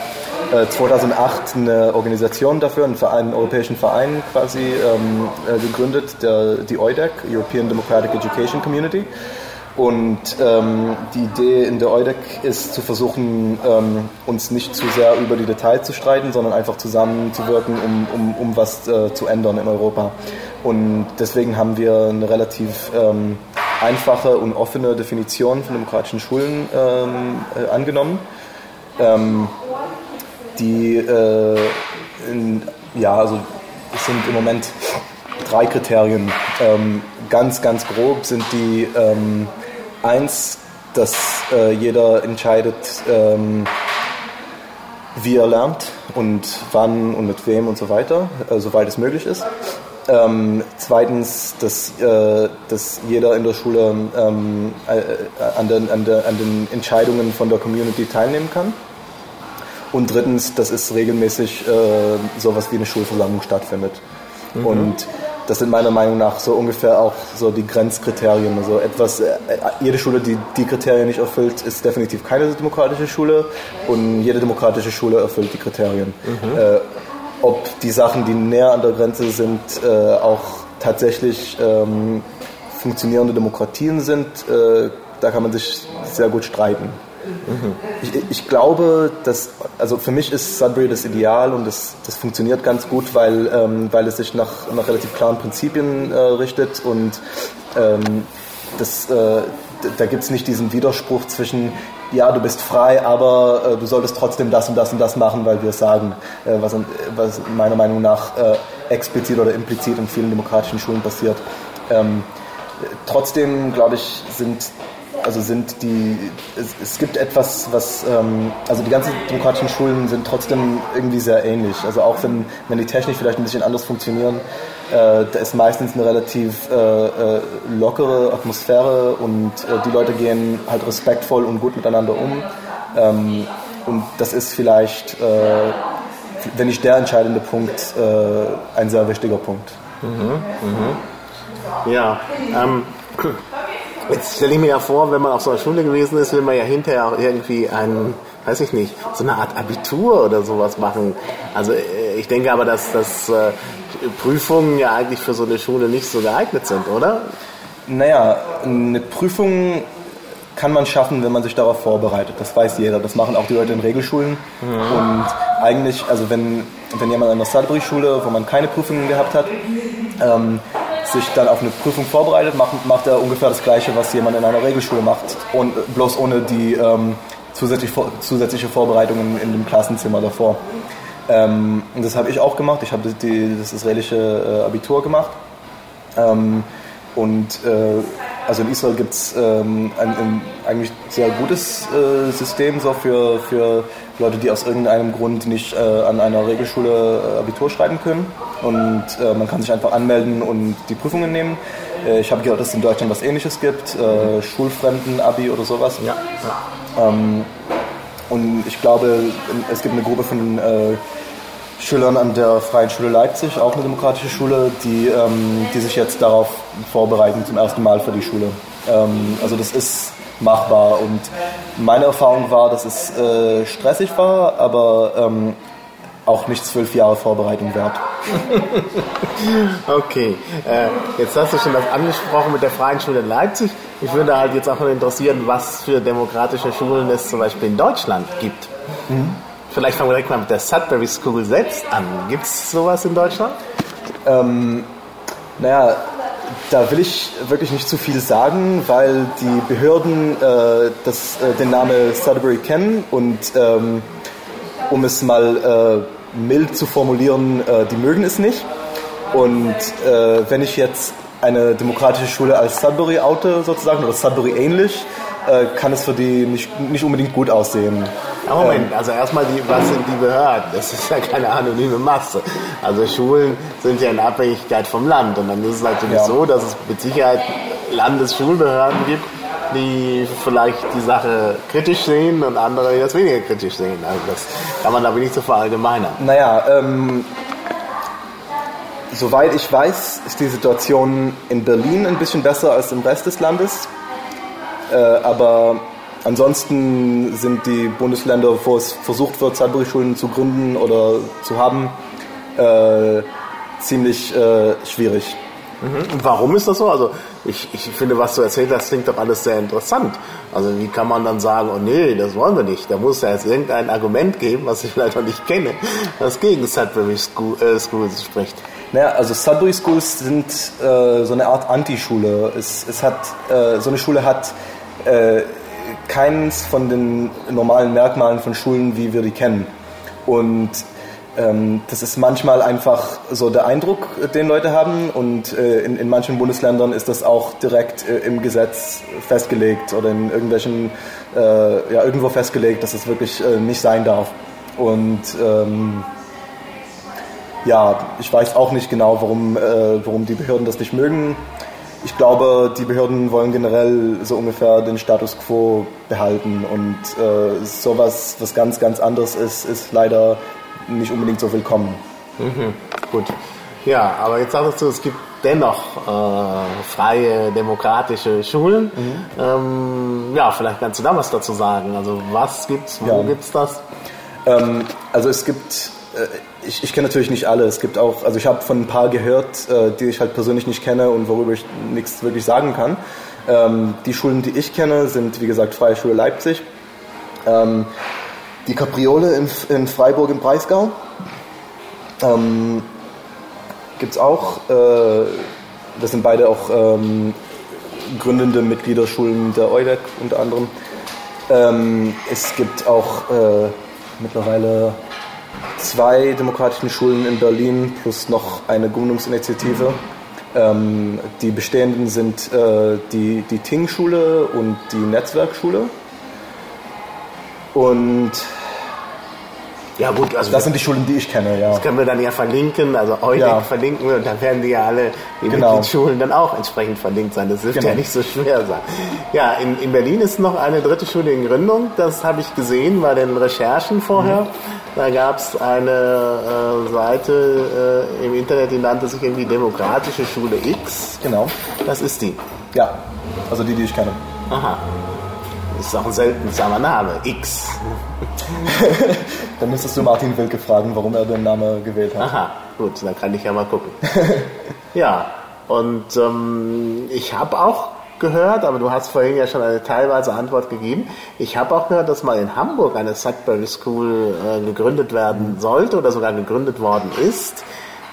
2008 äh, eine Organisation dafür, einen, Verein, einen europäischen Verein quasi ähm, äh, gegründet, der, die EUDEC, European Democratic Education Community. Und ähm, die Idee in der EUDEC ist zu versuchen, ähm, uns nicht zu sehr über die Details zu streiten, sondern einfach zusammenzuwirken, um, um, um was äh, zu ändern in Europa. Und deswegen haben wir eine relativ ähm, einfache und offene Definition von demokratischen Schulen ähm, äh, angenommen. Die äh, in, ja, also es sind im Moment drei Kriterien. Ähm, ganz, ganz grob sind die ähm, eins, dass äh, jeder entscheidet, ähm, wie er lernt und wann und mit wem und so weiter, äh, soweit es möglich ist. Ähm, zweitens, dass, äh, dass jeder in der Schule ähm, äh, an, den, an, der, an den Entscheidungen von der Community teilnehmen kann. Und drittens, dass es regelmäßig äh, sowas wie eine Schulversammlung stattfindet. Mhm. Und das sind meiner Meinung nach so ungefähr auch so die Grenzkriterien. Also etwas, äh, jede Schule, die die Kriterien nicht erfüllt, ist definitiv keine demokratische Schule und jede demokratische Schule erfüllt die Kriterien. Mhm. Äh, ob die Sachen, die näher an der Grenze sind, äh, auch tatsächlich ähm, funktionierende Demokratien sind, äh, da kann man sich sehr gut streiten. Mhm. Ich, ich, glaube, dass, also für mich ist Sudbury das Ideal und das, das funktioniert ganz gut, weil, ähm, weil es sich nach, nach relativ klaren Prinzipien äh, richtet und ähm, das, äh, da gibt es nicht diesen Widerspruch zwischen, ja, du bist frei, aber äh, du solltest trotzdem das und das und das machen, weil wir es sagen, äh, was, was meiner Meinung nach äh, explizit oder implizit in vielen demokratischen Schulen passiert. Ähm, trotzdem, glaube ich, sind also sind die, es, es gibt etwas, was, ähm, also die ganzen demokratischen Schulen sind trotzdem irgendwie sehr ähnlich. Also auch wenn, wenn die Technik vielleicht ein bisschen anders funktionieren, äh, da ist meistens eine relativ äh, äh, lockere Atmosphäre und äh, die Leute gehen halt respektvoll und gut miteinander um. Ähm, und das ist vielleicht, äh, wenn nicht der entscheidende Punkt, äh, ein sehr wichtiger Punkt. Mhm, mh. Ja, ähm, Jetzt stelle ich mir ja vor, wenn man auf so einer Schule gewesen ist, will man ja hinterher auch irgendwie ein, weiß ich nicht, so eine Art Abitur oder sowas machen. Also äh, ich denke aber, dass, dass äh, Prüfungen ja eigentlich für so eine Schule nicht so geeignet sind, oder? Naja, eine Prüfung kann man schaffen, wenn man sich darauf vorbereitet. Das weiß jeder. Das machen auch die Leute in Regelschulen. Mhm. Und eigentlich, also wenn, wenn jemand an der Sudbury-Schule, wo man keine Prüfungen gehabt hat, ähm, sich dann auf eine Prüfung vorbereitet, macht, macht er ungefähr das Gleiche, was jemand in einer Regelschule macht, und, bloß ohne die ähm, zusätzlich, zusätzliche Vorbereitungen in dem Klassenzimmer davor. Ähm, das habe ich auch gemacht. Ich habe das israelische äh, Abitur gemacht. Ähm, und äh, also in Israel gibt es ähm, ein, ein, eigentlich sehr gutes äh, System so für, für Leute, die aus irgendeinem Grund nicht äh, an einer Regelschule äh, Abitur schreiben können. Und äh, man kann sich einfach anmelden und die Prüfungen nehmen. Äh, ich habe gehört, dass es in Deutschland was ähnliches gibt, äh, Schulfremden-Abi oder sowas. Ja. Ähm, und ich glaube, es gibt eine Gruppe von Schülern an der Freien Schule Leipzig, auch eine demokratische Schule, die, ähm, die sich jetzt darauf vorbereiten, zum ersten Mal für die Schule. Ähm, also das ist machbar und meine Erfahrung war, dass es äh, stressig war, aber ähm, auch nicht zwölf Jahre Vorbereitung wert. okay, äh, jetzt hast du schon das angesprochen mit der Freien Schule Leipzig. Ich würde halt jetzt auch mal interessieren, was für demokratische Schulen es zum Beispiel in Deutschland gibt. Mhm. Vielleicht fangen wir direkt mal mit der Sudbury School selbst an. Gibt es sowas in Deutschland? Ähm, naja, da will ich wirklich nicht zu viel sagen, weil die Behörden äh, das, äh, den Namen Sudbury kennen und ähm, um es mal äh, mild zu formulieren, äh, die mögen es nicht. Und äh, wenn ich jetzt eine demokratische Schule als Sudbury oute sozusagen oder Sudbury ähnlich, äh, kann es für die nicht, nicht unbedingt gut aussehen. Ja, Moment, also erstmal, die, was sind die Behörden? Das ist ja keine anonyme Masse. Also Schulen sind ja in Abhängigkeit vom Land. Und dann ist es natürlich ja. so, dass es mit Sicherheit Landesschulbehörden gibt, die vielleicht die Sache kritisch sehen und andere, die das weniger kritisch sehen. Also das kann man aber nicht so verallgemeinern. Naja, ähm, soweit ich weiß, ist die Situation in Berlin ein bisschen besser als im Rest des Landes. Äh, aber ansonsten sind die Bundesländer, wo es versucht wird, Sudbury-Schulen zu gründen oder zu haben, äh, ziemlich äh, schwierig. Mhm. Warum ist das so? Also ich, ich finde, was du erzählt hast, klingt doch alles sehr interessant. Also wie kann man dann sagen, oh nee, das wollen wir nicht. Da muss ja jetzt irgendein Argument geben, was ich vielleicht noch nicht kenne, was gegen Sudbury School, äh, Schools spricht. Naja, also Sudbury Schools sind äh, so eine Art Antischule. Es, es hat, äh, so eine Schule hat äh, keins von den normalen Merkmalen von Schulen, wie wir die kennen. Und ähm, das ist manchmal einfach so der Eindruck, den Leute haben. Und äh, in, in, manchen Bundesländern ist das auch direkt äh, im Gesetz festgelegt oder in irgendwelchen, äh, ja, irgendwo festgelegt, dass es wirklich äh, nicht sein darf. Und ähm, ja, ich weiß auch nicht genau, warum, äh, warum die Behörden das nicht mögen ich glaube, die Behörden wollen generell so ungefähr den Status quo behalten und äh, sowas, was ganz, ganz anderes ist, ist leider nicht unbedingt so willkommen. Mhm, gut. Ja, aber jetzt sagst du, es gibt dennoch äh, freie demokratische Schulen. Mhm. Ähm, ja, vielleicht kannst du da was dazu sagen. Also was gibt's, wo ja. gibt's das? Ähm, also es gibt äh, ich, ich kenne natürlich nicht alle. Es gibt auch, also ich habe von ein paar gehört, äh, die ich halt persönlich nicht kenne und worüber ich nichts wirklich sagen kann. Ähm, die Schulen, die ich kenne, sind wie gesagt Freie Schule Leipzig, ähm, die Capriole in, in Freiburg im Breisgau. Ähm, gibt es auch, äh, das sind beide auch ähm, gründende Mitgliederschulen der EUDEC unter anderem. Ähm, es gibt auch äh, mittlerweile zwei demokratischen Schulen in Berlin plus noch eine Gründungsinitiative. Ähm, die bestehenden sind äh, die, die Ting-Schule und die Netzwerkschule. Und ja gut, also das sind die Schulen, die ich kenne, ja. Das können wir dann ja verlinken, also heute ja. verlinken und dann werden die ja alle, die genau. Schulen dann auch entsprechend verlinkt sein. Das dürfte genau. ja nicht so schwer sein. Ja, in, in Berlin ist noch eine dritte Schule in Gründung, das habe ich gesehen bei den Recherchen vorher. Mhm. Da gab es eine äh, Seite äh, im Internet, die nannte sich irgendwie Demokratische Schule X. Genau. Das ist die. Ja, also die, die ich kenne. Aha. Das ist auch ein seltsamer Name, X. dann müsstest du Martin Wilke fragen, warum er den Namen gewählt hat. Aha, gut, dann kann ich ja mal gucken. ja, und ähm, ich habe auch gehört, aber du hast vorhin ja schon eine teilweise Antwort gegeben. Ich habe auch gehört, dass mal in Hamburg eine Sudbury School äh, gegründet werden sollte oder sogar gegründet worden ist,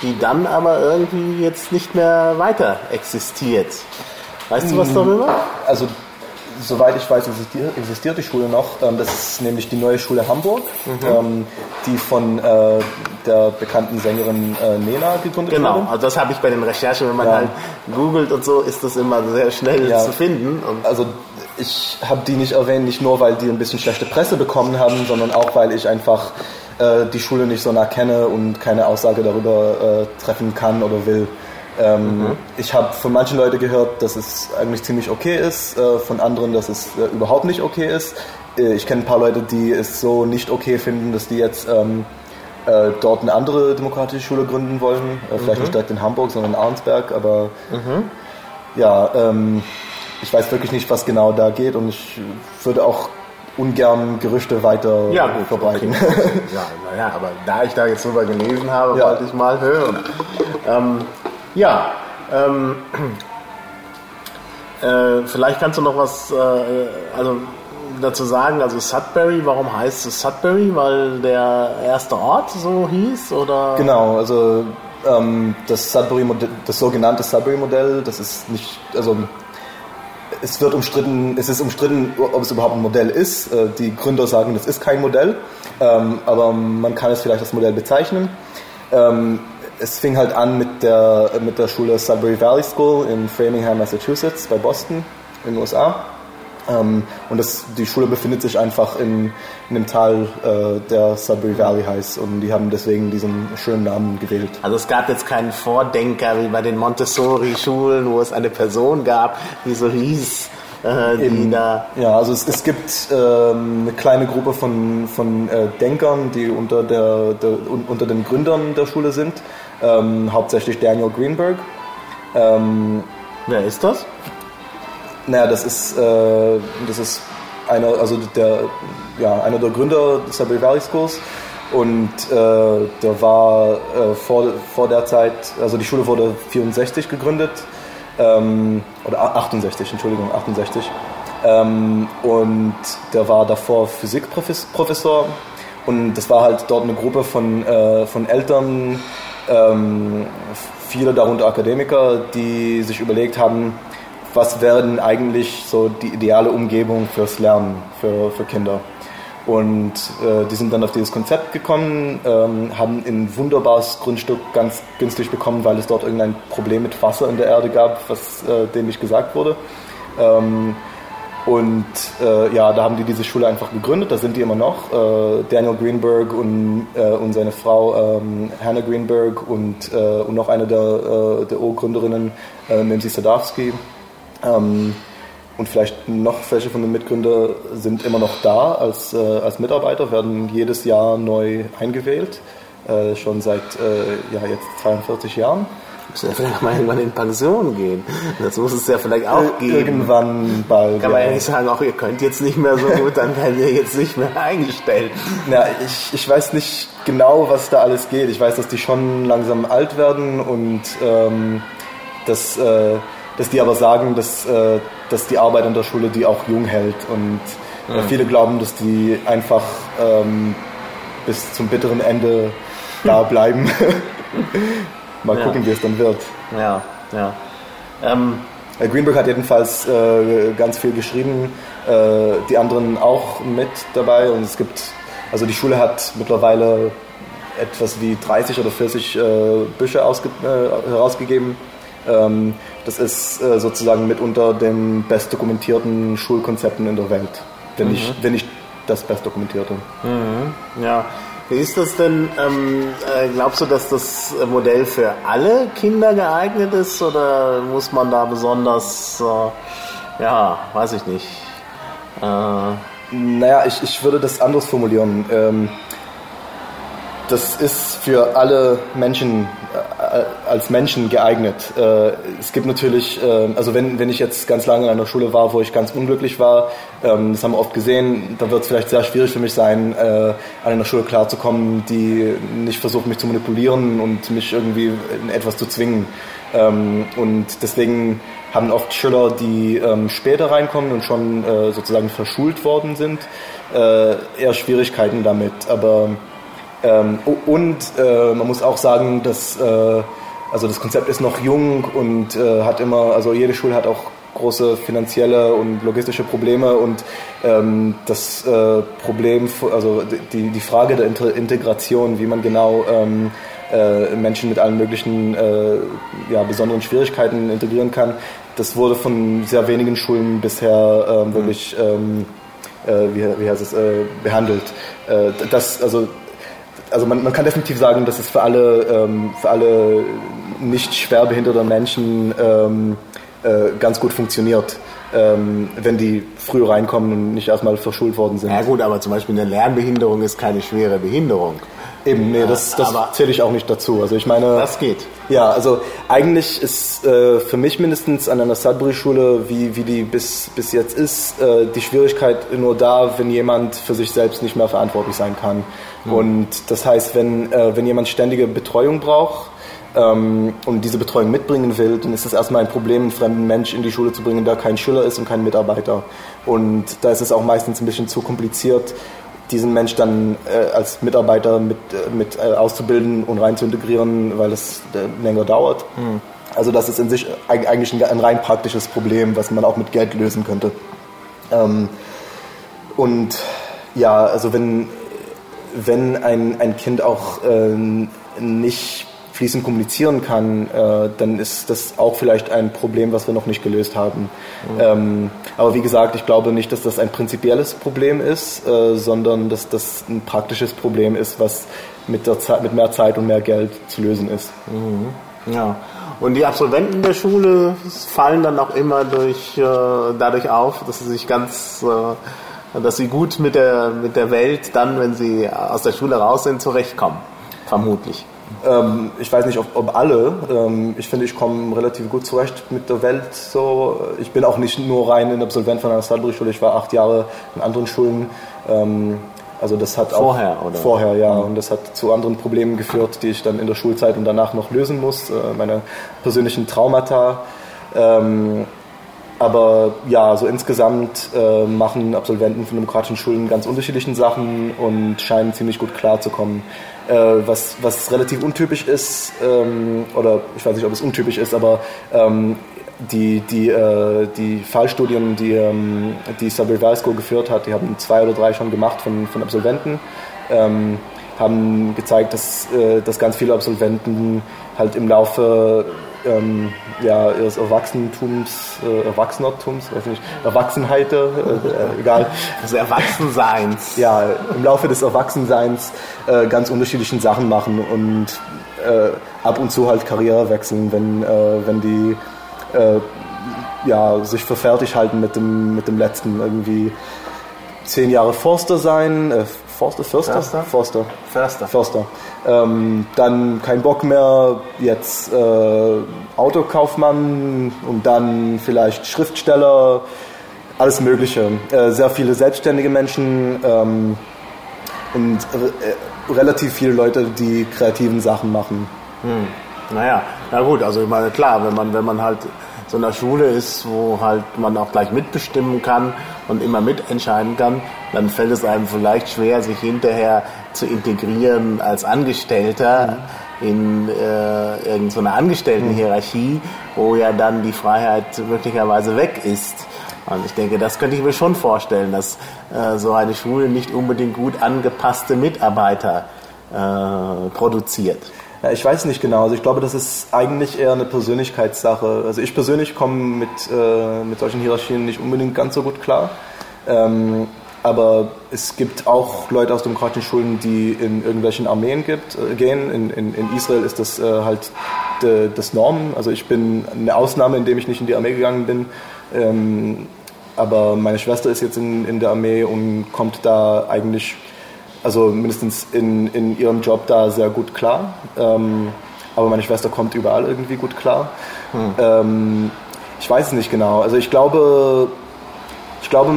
die dann aber irgendwie jetzt nicht mehr weiter existiert. Weißt du was hm, darüber? Also soweit ich weiß, existiert, existiert die Schule noch. Ähm, das ist nämlich die neue Schule Hamburg, mhm. ähm, die von äh, der bekannten Sängerin äh, Nena gegründet Genau, wurde. also das habe ich bei den Recherchen, wenn man Ja. halt googelt und so, ist das immer sehr schnell Ja. zu finden. Also ich habe die nicht erwähnt, nicht nur, weil die ein bisschen schlechte Presse bekommen haben, sondern auch, weil ich einfach äh, die Schule nicht so nah kenne und keine Aussage darüber äh, treffen kann oder will. Ähm, Ich habe von manchen Leuten gehört, dass es eigentlich ziemlich okay ist, äh, von anderen, dass es äh, überhaupt nicht okay ist. Äh, ich kenne ein paar Leute, die es so nicht okay finden, dass die jetzt ähm, äh, dort eine andere demokratische Schule gründen wollen. Äh, vielleicht nicht direkt in Hamburg, sondern in Arnsberg, aber ja, ähm, ich weiß wirklich nicht, was genau da geht und ich würde auch ungern Gerüchte weiter ja, gut, verbreiten. Okay. Ja, naja, aber da ich da jetzt drüber gelesen habe, Ja. wollte ich mal hören. Ähm, ja, ähm, äh, vielleicht kannst du noch was äh, also dazu sagen. Also Sudbury, warum heißt es Sudbury? Weil der erste Ort so hieß? Oder? Genau, also ähm, das Sudbury das sogenannte Sudbury Modell, das ist nicht, also es wird umstritten, es ist umstritten, ob es überhaupt ein Modell ist. Äh, Die Gründer sagen, es ist kein Modell, ähm, aber man kann es vielleicht als Modell bezeichnen. Es fing halt an mit der, mit der Schule Sudbury Valley School in Framingham, Massachusetts, bei Boston in den USA. Ähm, und das, die Schule befindet sich einfach in, in einem Tal, äh, der Sudbury Valley heißt. Und die haben deswegen diesen schönen Namen gewählt. Also es gab jetzt keinen Vordenker wie bei den Montessori-Schulen, wo es eine Person gab, die so hieß, äh, die Eben. da... Ja, also es, es gibt ähm, eine kleine Gruppe von, von äh, Denkern, die unter, der, der, un, unter den Gründern der Schule sind. Ähm, hauptsächlich Daniel Greenberg. Ähm, Wer ist das? naja, das ist, äh, das ist einer, also der, ja, einer der Gründer des Sudbury Valley Schools. Und äh, der war äh, vor, vor der Zeit, also die Schule wurde 64 gegründet, ähm, oder a- 68, Entschuldigung, 68. Ähm, und der war davor Physikprofessor und das war halt dort eine Gruppe von, äh, von Eltern, ähm, viele darunter Akademiker, die sich überlegt haben, was wäre denn eigentlich so die ideale Umgebung fürs Lernen für, für Kinder. Und äh, die sind dann auf dieses Konzept gekommen, ähm, haben ein wunderbares Grundstück ganz günstig bekommen, weil es dort irgendein Problem mit Wasser in der Erde gab, was äh, dem nicht gesagt wurde. Ähm, und äh, ja, da haben die diese Schule einfach gegründet, da sind die immer noch. Äh, Daniel Greenberg und, äh, und seine Frau ähm, Hannah Greenberg und, äh, und noch eine der, äh, der Urgründerinnen, äh, Mimsy Sadowski. Ähm, und vielleicht noch welche von den Mitgründern sind immer noch da als, äh, als Mitarbeiter, werden jedes Jahr neu eingewählt, äh, schon seit äh, ja, jetzt 42 Jahren. Müssen ja vielleicht mal irgendwann in Pension gehen. Das muss es ja vielleicht auch Ir- geben. Irgendwann bald. Kann man ja nicht sagen, auch ihr könnt jetzt nicht mehr so gut, dann werdet ihr jetzt nicht mehr eingestellt. Na, ich, ich weiß nicht genau, was da alles geht. Ich weiß, dass die schon langsam alt werden und ähm, dass, äh, dass die aber sagen, dass, äh, dass die Arbeit an der Schule die auch jung hält. Und äh, viele glauben, dass die einfach ähm, bis zum bitteren Ende da bleiben. Mal Ja. gucken, wie es dann wird. Ja, ja. Ähm, Äh, Greenberg hat jedenfalls äh, ganz viel geschrieben, äh, die anderen auch mit dabei und es gibt, also die Schule hat mittlerweile etwas wie 30 oder 40 äh, Bücher äh, herausgegeben. Ähm, das ist äh, sozusagen mitunter den bestdokumentierten Schulkonzepten in der Welt, wenn, nicht, wenn nicht das bestdokumentierte. ja. Wie ist das denn? Ähm, äh, glaubst du, dass das Modell für alle Kinder geeignet ist oder muss man da besonders, äh, ja, weiß ich nicht. Äh, Naja, ich, ich würde das anders formulieren. Ähm, das ist für alle Menschen äh, als Menschen geeignet. Äh, es gibt natürlich, äh, also wenn, wenn ich jetzt ganz lange in einer Schule war, wo ich ganz unglücklich war, ähm, das haben wir oft gesehen, da wird es vielleicht sehr schwierig für mich sein, äh, an einer Schule klarzukommen, die nicht versucht, mich zu manipulieren und mich irgendwie in etwas zu zwingen. Ähm, und deswegen haben oft Schüler, die ähm, später reinkommen und schon äh, sozusagen verschult worden sind, äh, eher Schwierigkeiten damit. Aber ähm, und äh, man muss auch sagen, dass äh, also das Konzept ist noch jung und äh, hat immer, also jede Schule hat auch große finanzielle und logistische Probleme und ähm, das äh, Problem, also die, die Frage der Integration, wie man genau ähm, äh, Menschen mit allen möglichen äh, ja, besonderen Schwierigkeiten integrieren kann, das wurde von sehr wenigen Schulen bisher ähm, wirklich, ähm, äh, wie, wie heißt es, behandelt. Das, also also man, man, kann definitiv sagen, dass es für alle, ähm, für alle nicht schwerbehinderten Menschen ähm, äh, ganz gut funktioniert, ähm, wenn die früh reinkommen und nicht erstmal verschult worden sind. Ja gut, aber zum Beispiel eine Lernbehinderung ist keine schwere Behinderung. Eben, nee, das, das zähle ich auch nicht dazu. Also ich meine, das geht. Ja, also eigentlich ist äh, für mich mindestens an einer Sudbury-Schule, wie, wie die bis, bis jetzt ist, äh, die Schwierigkeit nur da, wenn jemand für sich selbst nicht mehr verantwortlich sein kann. Mhm. Und das heißt, wenn, äh, wenn jemand ständige Betreuung braucht, ähm, und diese Betreuung mitbringen will, dann ist es erstmal ein Problem, einen fremden Mensch in die Schule zu bringen, der kein Schüler ist und kein Mitarbeiter. Und da ist es auch meistens ein bisschen zu kompliziert diesen Mensch dann äh, als Mitarbeiter mit, äh, mit äh, auszubilden und rein zu integrieren, weil es äh, länger dauert. Mhm. Also das ist in sich eigentlich ein, ein, rein praktisches Problem, was man auch mit Geld lösen könnte. Ähm, und ja, also wenn, wenn ein, ein Kind auch äh, nicht fließend kommunizieren kann, äh, dann ist das auch vielleicht ein Problem, was wir noch nicht gelöst haben. Mhm. Ähm, aber wie gesagt, ich glaube nicht, dass das ein prinzipielles Problem ist, äh, sondern dass das ein praktisches Problem ist, was mit, der Zeit, mit mehr Zeit und mehr Geld zu lösen ist. Mhm. Ja. Und die Absolventen der Schule fallen dann auch immer durch, äh, dadurch auf, dass sie sich ganz, äh, dass sie gut mit der, mit der Welt dann, wenn sie aus der Schule raus sind, zurechtkommen. Vermutlich. Ähm, ich weiß nicht, ob, ob alle. Ähm, ich finde, ich komme relativ gut zurecht mit der Welt. So. Ich bin auch nicht nur rein ein Absolvent von einer Sudbury-Schule. Ich war acht Jahre in anderen Schulen. Ähm, also das hat vorher, auch oder? vorher, ja. Mhm. Und das hat zu anderen Problemen geführt, die ich dann in der Schulzeit und danach noch lösen muss. Äh, meine persönlichen Traumata. Ähm, aber ja, so insgesamt äh, machen Absolventen von demokratischen Schulen ganz unterschiedlichen Sachen und scheinen ziemlich gut klarzukommen. Äh, was, was relativ untypisch ist, ähm, oder ich weiß nicht, ob es untypisch ist, aber ähm, die, die, äh, die Fallstudien, die ähm, die Sabri School geführt hat, die haben zwei oder drei schon gemacht von, von Absolventen, ähm, haben gezeigt, dass, äh, dass ganz viele Absolventen halt im Laufe ähm, ja, ihres Erwachsentums, äh, Erwachsenertums, weiß nicht, Erwachsenheit, äh, äh, egal. Des Erwachsenseins. Ja, im Laufe des Erwachsenseins äh, ganz unterschiedlichen Sachen machen und äh, ab und zu halt Karriere wechseln, wenn, äh, wenn die ja, sich für fertig halten mit dem, mit dem letzten irgendwie zehn Jahre Forster sein, Forster, Förster? Förster? Forster. Förster. Förster. Ähm, dann kein Bock mehr, jetzt äh, Autokaufmann und dann vielleicht Schriftsteller, alles Mögliche. Äh, sehr viele selbstständige Menschen ähm, und äh, relativ viele Leute, die kreativen Sachen machen. Hm. Naja, na gut, also ich meine, klar, wenn man, wenn man halt so einer Schule ist, wo halt man auch gleich mitbestimmen kann und immer mitentscheiden kann, dann fällt es einem vielleicht schwer, sich hinterher zu integrieren als Angestellter mhm. in äh, irgendeiner Angestelltenhierarchie, wo ja dann die Freiheit möglicherweise weg ist. Und ich denke, das könnte ich mir schon vorstellen, dass äh, so eine Schule nicht unbedingt gut angepasste Mitarbeiter äh, produziert. Ja, ich weiß nicht genau. Also ich glaube, das ist eigentlich eher eine Persönlichkeitssache. Also ich persönlich komme mit, äh, mit solchen Hierarchien nicht unbedingt ganz so gut klar. Ähm, aber es gibt auch Leute aus demokratischen Schulen, die in irgendwelchen Armeen gibt, äh, gehen. In, in, in, Israel ist das äh, halt de, das Norm. Also ich bin eine Ausnahme, indem ich nicht in die Armee gegangen bin. Ähm, aber meine Schwester ist jetzt in, in der Armee und kommt da eigentlich also mindestens in, in ihrem Job da sehr gut klar. Ähm, aber meine Schwester kommt überall irgendwie gut klar. Hm. Ähm, ich weiß es nicht genau. Also ich glaube, ich glaube,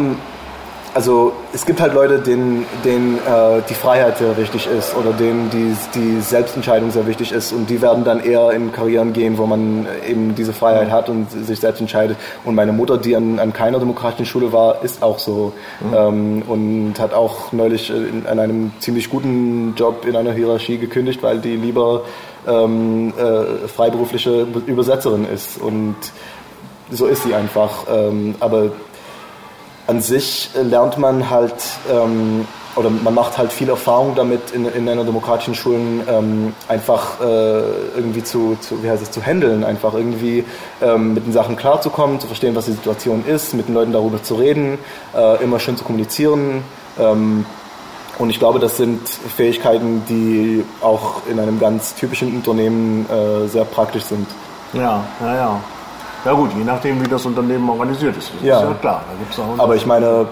also es gibt halt Leute, denen, denen äh, die Freiheit sehr wichtig ist oder denen die, die Selbstentscheidung sehr wichtig ist und die werden dann eher in Karrieren gehen, wo man eben diese Freiheit hat und sich selbst entscheidet. Und meine Mutter, die an, an keiner demokratischen Schule war, ist auch so mhm. ähm, und hat auch neulich in, an einem ziemlich guten Job in einer Hierarchie gekündigt, weil die lieber ähm, äh, freiberufliche Übersetzerin ist und so ist sie einfach. Ähm, aber an sich lernt man halt ähm, oder man macht halt viel Erfahrung damit in, in einer demokratischen Schulen ähm, einfach äh, irgendwie zu, zu, wie heißt es, zu handeln, einfach irgendwie ähm, mit den Sachen klarzukommen, zu verstehen, was die Situation ist, mit den Leuten darüber zu reden, äh, immer schön zu kommunizieren. Ähm, und ich glaube, das sind Fähigkeiten, die auch in einem ganz typischen Unternehmen äh, sehr praktisch sind. Ja, ja, ja. Ja gut, je nachdem, wie das Unternehmen organisiert ist. Das ja. ist ja klar. Da gibt's auch Aber ich meine,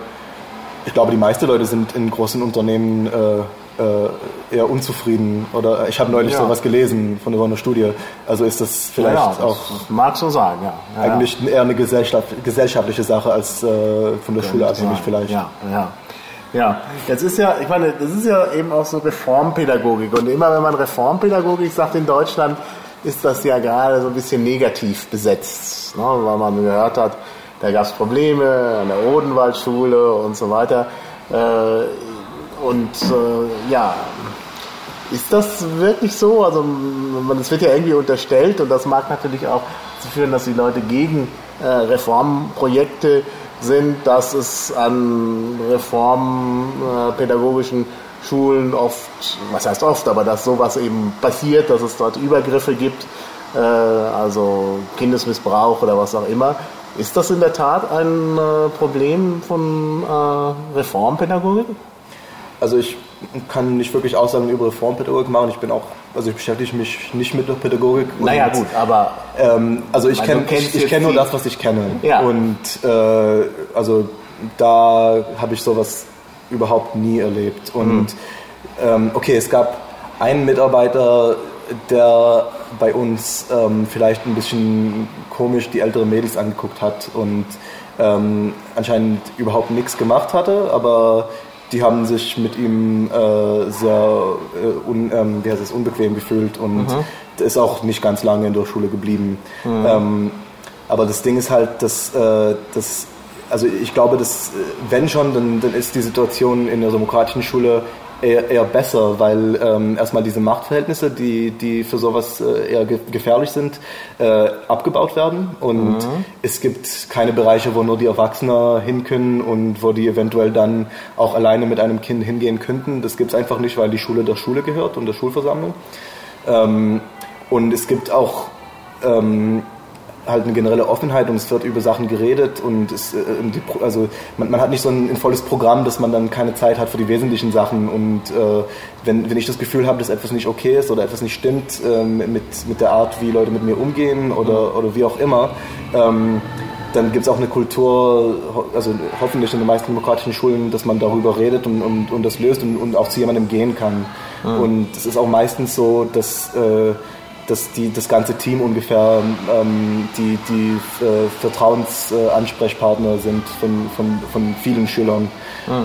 ich glaube, die meisten Leute sind in großen Unternehmen äh, äh, eher unzufrieden. Oder ich habe neulich Ja. sowas gelesen von so einer Studie. Also ist das vielleicht ja, ja, das auch mag so sein, ja. eigentlich eher eine Gesellschaft, gesellschaftliche Sache als äh, von der Schule abhängig vielleicht. Ja, ja. Ja, jetzt ist ja, ich meine, das ist ja eben auch so Reformpädagogik. Und immer wenn man Reformpädagogik sagt in Deutschland, ist das ja gerade so ein bisschen negativ besetzt. Ne? Weil man gehört hat, da gab es Probleme an der Odenwaldschule und so weiter. Äh, und äh, ja, ist das wirklich so? Also es wird ja irgendwie unterstellt und das mag natürlich auch zu führen, dass die Leute gegen äh, Reformprojekte sind, dass es an reformpädagogischen Schulen oft, was heißt oft, aber dass sowas eben passiert, dass es dort Übergriffe gibt, äh, also Kindesmissbrauch oder was auch immer. Ist das in der Tat ein äh, Problem von äh, Reformpädagogik? Also ich kann nicht wirklich Aussagen über Reformpädagogik machen. Ich bin auch, also ich beschäftige mich nicht mit der Pädagogik. Naja gut, aber Ähm, also ich du kenne ich, ich kenn nur das, was ich kenne. Ja. Und äh, also da habe ich sowas überhaupt nie erlebt. Und ähm, okay, es gab einen Mitarbeiter, der bei uns ähm, vielleicht ein bisschen komisch die ältere Mädels angeguckt hat und ähm, anscheinend überhaupt nichts gemacht hatte, aber die haben sich mit ihm äh, sehr äh, un, ähm, wie heißt es, unbequem gefühlt und ist auch nicht ganz lange in der Schule geblieben. Ähm, aber das Ding ist halt, dass, äh, dass also ich glaube, dass äh, wenn schon, dann, dann ist die Situation in der demokratischen Schule eher, eher besser, weil ähm, erstmal diese Machtverhältnisse, die, die für sowas äh, eher ge gefährlich sind, äh, abgebaut werden und es gibt keine Bereiche, wo nur die Erwachsenen hin können und wo die eventuell dann auch alleine mit einem Kind hingehen könnten. Das gibt es einfach nicht, weil die Schule der Schule gehört und der Schulversammlung. Ähm, und es gibt auch ähm, halt eine generelle Offenheit und es wird über Sachen geredet und es, äh, also man, man hat nicht so ein, ein volles Programm, dass man dann keine Zeit hat für die wesentlichen Sachen und äh, wenn, wenn ich das Gefühl habe, dass etwas nicht okay ist oder etwas nicht stimmt ähm, mit, mit der Art, wie Leute mit mir umgehen oder, oder wie auch immer, ähm, dann gibt es auch eine Kultur, also hoffentlich in den meisten demokratischen Schulen, dass man darüber redet und, und, und das löst und, und auch zu jemandem gehen kann. Und es ist auch meistens so, dass, äh, dass die, das ganze Team ungefähr ähm, die, die äh, Vertrauensansprechpartner sind von, von, von vielen Schülern.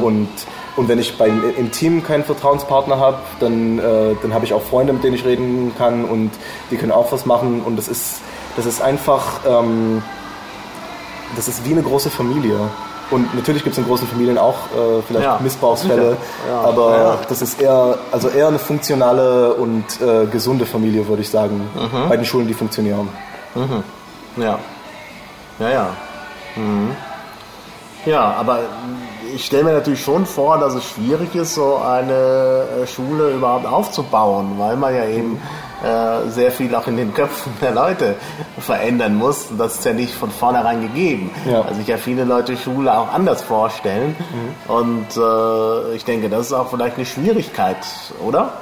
Und, und wenn ich beim, im Team keinen Vertrauenspartner habe, dann, äh, dann habe ich auch Freunde, mit denen ich reden kann und die können auch was machen. Und das ist, das ist einfach, ähm, das ist wie eine große Familie. Und natürlich gibt es in großen Familien auch äh, vielleicht Ja, Missbrauchsfälle. Ja, aber ja. das ist eher, also eher eine funktionale und äh, gesunde Familie, würde ich sagen, Mhm. bei den Schulen, die funktionieren. Ja. Ja, ja. Mhm. Ja, aber ich stelle mir natürlich schon vor, dass es schwierig ist, so eine äh, Schule überhaupt aufzubauen, weil man ja eben äh, sehr viel auch in den Köpfen der Leute verändern muss. Und das ist ja nicht von vornherein gegeben. Ja. Also sich ja viele Leute Schule auch anders vorstellen. Und äh, ich denke, das ist auch vielleicht eine Schwierigkeit, oder?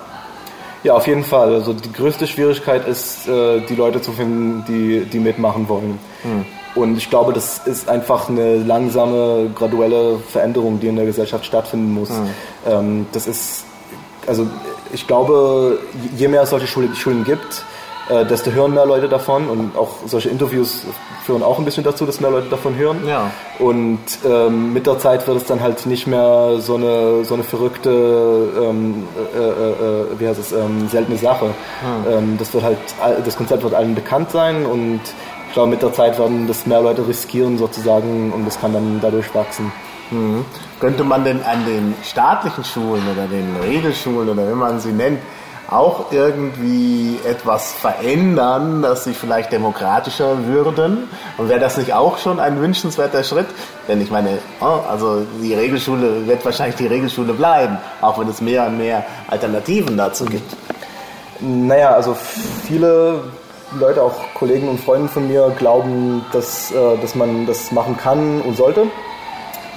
Ja, auf jeden Fall. Also die größte Schwierigkeit ist, äh, die Leute zu finden, die, die mitmachen wollen. Und ich glaube, das ist einfach eine langsame, graduelle Veränderung, die in der Gesellschaft stattfinden muss. Ähm, das ist, also ich glaube, je mehr es solche Schulen, gibt, äh, desto hören mehr Leute davon und auch solche Interviews führen auch ein bisschen dazu, dass mehr Leute davon hören. Ja. Und ähm, mit der Zeit wird es dann halt nicht mehr so eine, so eine verrückte, ähm, äh, äh, äh, wie heißt es, ähm, seltene Sache. Ähm, das wird halt, das Konzept wird allen bekannt sein und ich glaube, mit der Zeit werden das mehr Leute riskieren sozusagen und das kann dann dadurch wachsen. Könnte man denn an den staatlichen Schulen oder den Regelschulen oder wie man sie nennt, auch irgendwie etwas verändern, dass sie vielleicht demokratischer würden? Und wäre das nicht auch schon ein wünschenswerter Schritt? Denn ich meine, oh, also die Regelschule wird wahrscheinlich die Regelschule bleiben, auch wenn es mehr und mehr Alternativen dazu gibt. Naja, also viele Leute, auch Kollegen und Freunde von mir, glauben, dass, äh, dass man das machen kann und sollte.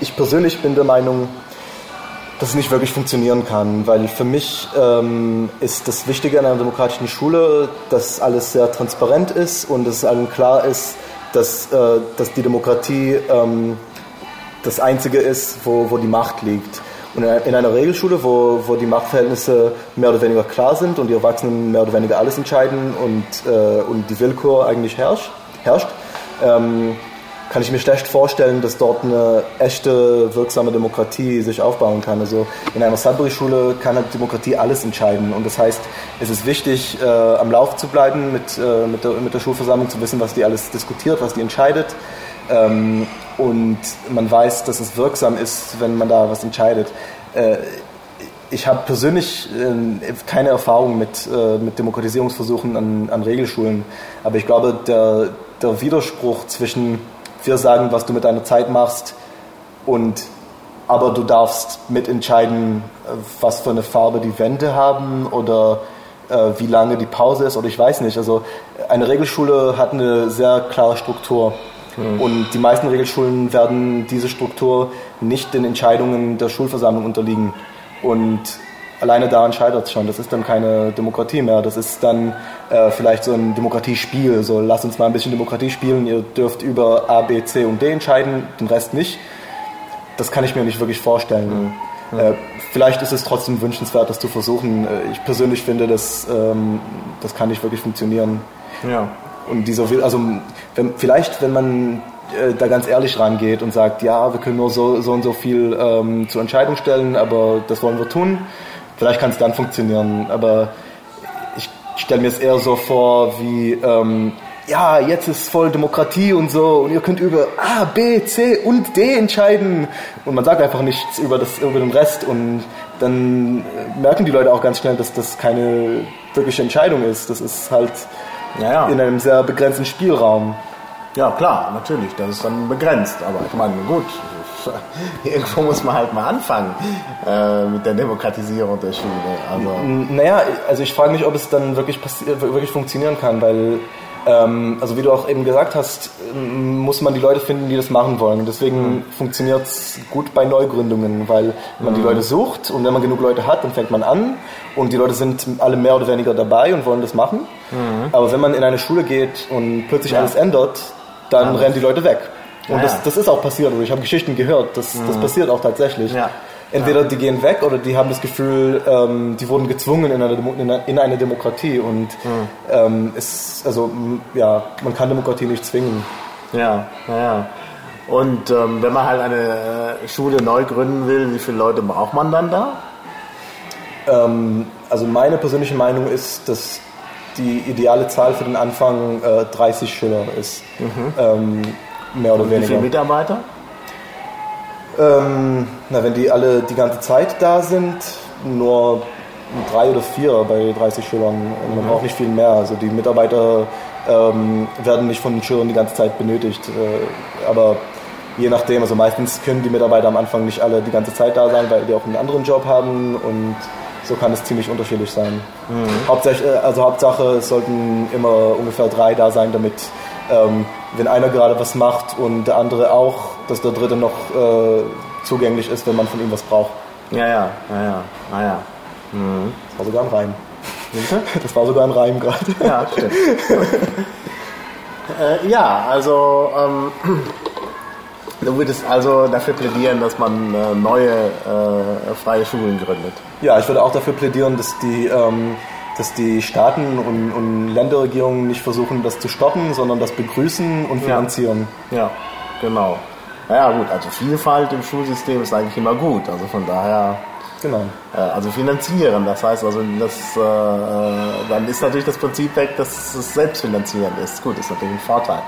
Ich persönlich bin der Meinung, dass es nicht wirklich funktionieren kann, weil für mich ähm, ist das Wichtige an einer demokratischen Schule, dass alles sehr transparent ist und dass allen klar ist, dass, äh, dass die Demokratie ähm, das Einzige ist, wo, wo die Macht liegt. Und in einer Regelschule, wo, wo die Machtverhältnisse mehr oder weniger klar sind und die Erwachsenen mehr oder weniger alles entscheiden und, äh, und die Willkür eigentlich herrscht, herrscht ähm, kann ich mir schlecht vorstellen, dass dort eine echte, wirksame Demokratie sich aufbauen kann. Also in einer Sudbury-Schule kann eine Demokratie alles entscheiden. Und das heißt, es ist wichtig, äh, am Lauf zu bleiben, mit, äh, mit, der, mit der Schulversammlung zu wissen, was die alles diskutiert, was die entscheidet. Ähm, und man weiß, dass es wirksam ist, wenn man da was entscheidet. Äh, ich habe persönlich äh, keine Erfahrung mit, äh, mit Demokratisierungsversuchen an, an Regelschulen, aber ich glaube, der, der Widerspruch zwischen wir sagen, was du mit deiner Zeit machst und aber du darfst mitentscheiden, was für eine Farbe die Wände haben oder äh, wie lange die Pause ist oder ich weiß nicht. Also eine Regelschule hat eine sehr klare Struktur. Mhm. Und die meisten Regelschulen werden diese Struktur nicht den Entscheidungen der Schulversammlung unterliegen. Und alleine daran scheitert es schon. Das ist dann keine Demokratie mehr. Das ist dann äh, vielleicht so ein Demokratiespiel. So, lasst uns mal ein bisschen Demokratie spielen. Ihr dürft über A, B, C und D entscheiden, den Rest nicht. Das kann ich mir nicht wirklich vorstellen. Mhm. Äh, vielleicht ist es trotzdem wünschenswert, das zu versuchen. Äh, ich persönlich finde, das, ähm, das kann nicht wirklich funktionieren. Ja. Und dieser, also wenn, vielleicht, wenn man äh, da ganz ehrlich rangeht und sagt, ja, wir können nur so, so und so viel ähm, zur Entscheidung stellen, aber das wollen wir tun, vielleicht kann es dann funktionieren. Aber ich stelle mir es eher so vor wie, ähm, ja, jetzt ist voll Demokratie und so und ihr könnt über A, B, C und D entscheiden und man sagt einfach nichts über, das, über den Rest und dann merken die Leute auch ganz schnell, dass das keine wirkliche Entscheidung ist. Das ist halt ja, ja. in einem sehr begrenzten Spielraum. Ja, klar, natürlich, das ist dann begrenzt. Aber ich meine, gut, irgendwo muss man halt mal anfangen äh, mit der Demokratisierung der Schule. Also. Naja, also ich frage mich, ob es dann wirklich, wirklich funktionieren kann, weil ähm, also wie du auch eben gesagt hast, muss man die Leute finden, die das machen wollen. Und deswegen mhm. funktioniert es gut bei Neugründungen, weil man mhm. die Leute sucht und wenn man genug Leute hat, dann fängt man an und die Leute sind alle mehr oder weniger dabei und wollen das machen. Mhm. Aber wenn man in eine Schule geht und plötzlich ja. alles ändert, dann ja. rennen die Leute weg. Und ja, das, das ist auch passiert, oder ich habe Geschichten gehört, das, das mhm. passiert auch tatsächlich. Entweder die gehen weg oder die haben das Gefühl, ähm, die wurden gezwungen in eine, Demo in eine Demokratie. Und mhm. ähm, es, also, ja, man kann Demokratie nicht zwingen. Ja, ja. Und ähm, wenn man halt eine äh, Schule neu gründen will, wie viele Leute braucht man dann da? Ähm, also meine persönliche Meinung ist, dass die ideale Zahl für den Anfang äh, 30 Schüler ist. Mhm. Mehr oder Und weniger. Wie viele Mitarbeiter? Ähm, na, wenn die alle die ganze Zeit da sind, nur drei oder vier bei 30 Schülern. Man mhm. braucht nicht viel mehr. Also die Mitarbeiter ähm, werden nicht von den Schülern die ganze Zeit benötigt. Äh, aber je nachdem, also meistens können die Mitarbeiter am Anfang nicht alle die ganze Zeit da sein, weil die auch einen anderen Job haben und so kann es ziemlich unterschiedlich sein. Mhm. Hauptsächlich, äh, also Hauptsache, es sollten immer ungefähr drei da sein, damit ähm, wenn einer gerade was macht und der andere auch, dass der dritte noch äh, zugänglich ist, wenn man von ihm was braucht. Ja, ja, ja, ja. Ah, mhm. Das war sogar ein Reim. Das war sogar ein Reim gerade. Ja, stimmt. äh, ja, also ähm, du würdest also dafür plädieren, dass man äh, neue äh, freie Schulen gründet. Ja, ich würde auch dafür plädieren, dass die ähm, dass die Staaten und, und, Länderregierungen nicht versuchen, das zu stoppen, sondern das begrüßen und finanzieren. Ja, ja genau. Naja gut, also Vielfalt im Schulsystem ist eigentlich immer gut. Also von daher. Genau. Äh, also finanzieren, das heißt also, das, äh, äh, dann ist natürlich das Prinzip weg, dass es selbstfinanzierend ist. Gut, ist natürlich ein Vorteil.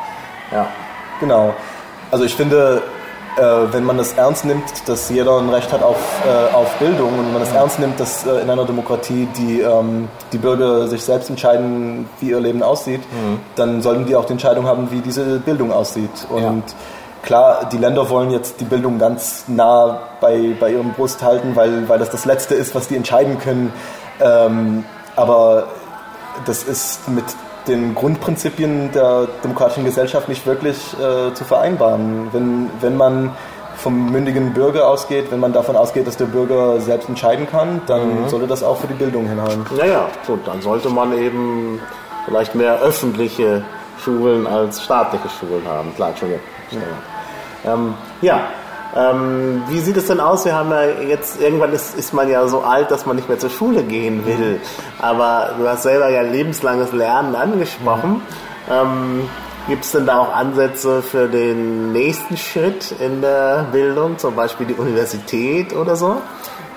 Ja. Genau. Also ich finde, äh, wenn man das ernst nimmt, dass jeder ein Recht hat auf, äh, auf Bildung und wenn man das ernst nimmt, dass äh, in einer Demokratie die, ähm, die Bürger sich selbst entscheiden, wie ihr Leben aussieht, mhm. dann sollten die auch die Entscheidung haben, wie diese Bildung aussieht. Und ja. klar, die Länder wollen jetzt die Bildung ganz nah bei, bei ihrem Brust halten, weil, weil das das Letzte ist, was die entscheiden können. Ähm, aber das ist mit den Grundprinzipien der demokratischen Gesellschaft nicht wirklich äh, zu vereinbaren. Wenn, wenn man vom mündigen Bürger ausgeht, wenn man davon ausgeht, dass der Bürger selbst entscheiden kann, dann mhm. sollte das auch für die Bildung hinhauen. Naja, gut, dann sollte man eben vielleicht mehr öffentliche Schulen als staatliche Schulen haben. Klar, Entschuldigung. Ja. Ähm, ja. Ähm, wie sieht es denn aus? Wir haben ja jetzt, irgendwann ist, ist man ja so alt, dass man nicht mehr zur Schule gehen will. Aber du hast selber ja lebenslanges Lernen angesprochen. Ähm, Gibt es denn da auch Ansätze für den nächsten Schritt in der Bildung, zum Beispiel die Universität oder so?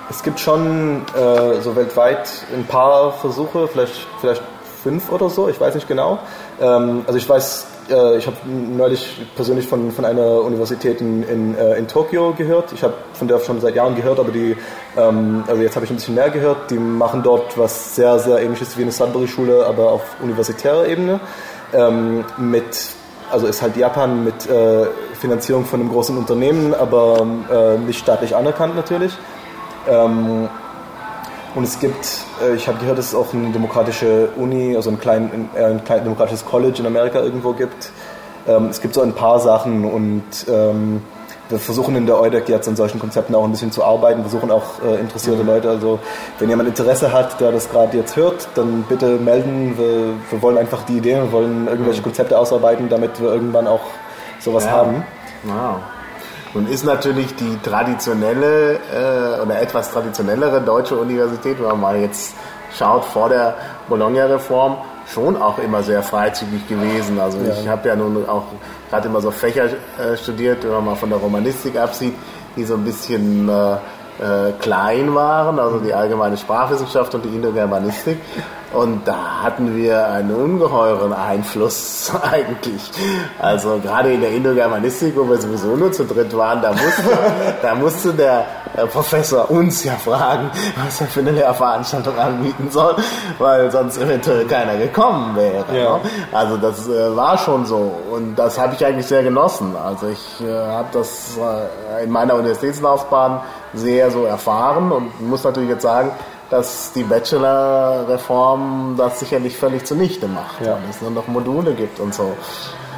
Es gibt schon äh, so weltweit ein paar Versuche, vielleicht, vielleicht fünf oder so, ich weiß nicht genau. Ähm, also ich weiß äh, ich habe neulich persönlich von, von einer Universität in, in, äh, in Tokio gehört. Ich habe von der schon seit Jahren gehört, aber die, ähm, also jetzt habe ich ein bisschen mehr gehört. Die machen dort was sehr, sehr ähnliches wie eine Sudbury-Schule, aber auf universitärer Ebene. Ähm, mit, also ist halt Japan mit äh, Finanzierung von einem großen Unternehmen, aber äh, nicht staatlich anerkannt natürlich. Ähm, und es gibt, äh, ich habe gehört, dass es auch eine demokratische Uni, also ein, klein, ein klein demokratisches College in Amerika irgendwo gibt. Ähm, es gibt so ein paar Sachen und ähm, wir versuchen in der EUDEC jetzt an solchen Konzepten auch ein bisschen zu arbeiten, versuchen auch äh, interessierte mhm. Leute, also wenn jemand Interesse hat, der das gerade jetzt hört, dann bitte melden. Wir, wir, wollen einfach die Ideen, wir wollen irgendwelche mhm. Konzepte ausarbeiten, damit wir irgendwann auch sowas ja. haben. Wow. Nun ist natürlich die traditionelle äh, oder etwas traditionellere deutsche Universität, wenn man mal jetzt schaut, vor der Bologna-Reform schon auch immer sehr freizügig gewesen. Also ja. ich habe ja nun auch gerade immer so Fächer äh, studiert, wenn man mal von der Romanistik absieht, die so ein bisschen äh, äh, klein waren, also die allgemeine Sprachwissenschaft und die Indogermanistik. Und da hatten wir einen ungeheuren Einfluss eigentlich. Also gerade in der Indogermanistik, wo wir sowieso nur zu dritt waren, da musste, da musste der Professor uns ja fragen, was er für eine Lehrveranstaltung anbieten soll, weil sonst eventuell keiner gekommen wäre. Ja. Ne? Also das äh, war schon so und das habe ich eigentlich sehr genossen. Also ich äh, habe das äh, in meiner Universitätslaufbahn sehr so erfahren und muss natürlich jetzt sagen, dass die Bachelor-Reform das sicherlich völlig zunichte macht, ja. weil es nur noch Module gibt und so.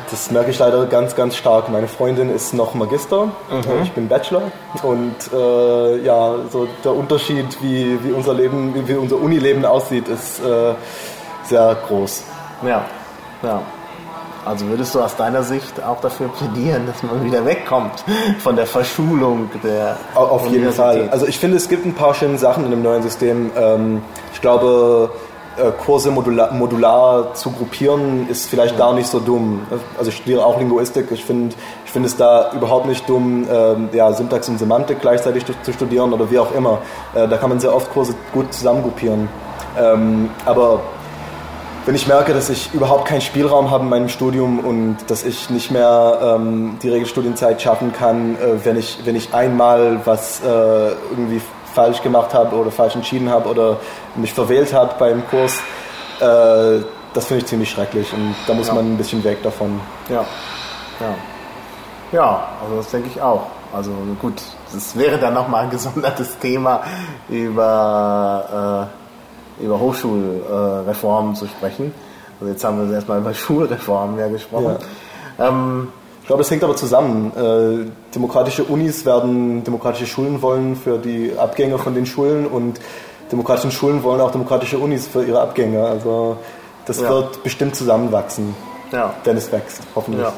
Das merke ich leider ganz, ganz stark. Meine Freundin ist noch Magister, mhm. ich bin Bachelor und äh, ja, so der Unterschied, wie, wie unser Leben, wie, wie unser Unileben aussieht, ist äh, sehr groß. Ja, ja. Also würdest du aus deiner Sicht auch dafür plädieren, dass man wieder wegkommt von der Verschulung der Auf jeden Fall. Also ich finde, es gibt ein paar schöne Sachen in dem neuen System. Ähm, ich glaube, äh, Kurse modular, modular, zu gruppieren ist vielleicht gar nicht so dumm. Also ich studiere auch Linguistik. Ich finde ich find es da überhaupt nicht dumm, ähm, ja, Syntax und Semantik gleichzeitig zu studieren oder wie auch immer. Äh, da kann man sehr oft Kurse gut zusammengruppieren. Ähm, aber wenn ich merke, dass ich überhaupt keinen Spielraum habe in meinem Studium und dass ich nicht mehr ähm, die Regelstudienzeit schaffen kann, äh, wenn, ich, wenn ich einmal was äh, irgendwie falsch gemacht habe oder falsch entschieden habe oder mich verwählt habe beim Kurs, äh, das finde ich ziemlich schrecklich und da muss ja. man ein bisschen weg davon. Ja, ja. Ja, also das denke ich auch. Also gut, es wäre dann nochmal ein gesondertes Thema über äh, über Hochschulreformen zu sprechen. Also jetzt haben wir erstmal über Schulreformen ja gesprochen. Ja. Ähm, ich glaube, es hängt aber zusammen. Äh, demokratische Unis werden demokratische Schulen wollen für die Abgänger von den Schulen und demokratische Schulen wollen auch demokratische Unis für ihre Abgänger. Also das ja. wird bestimmt zusammenwachsen, ja. wenn es wächst, hoffentlich. Ja.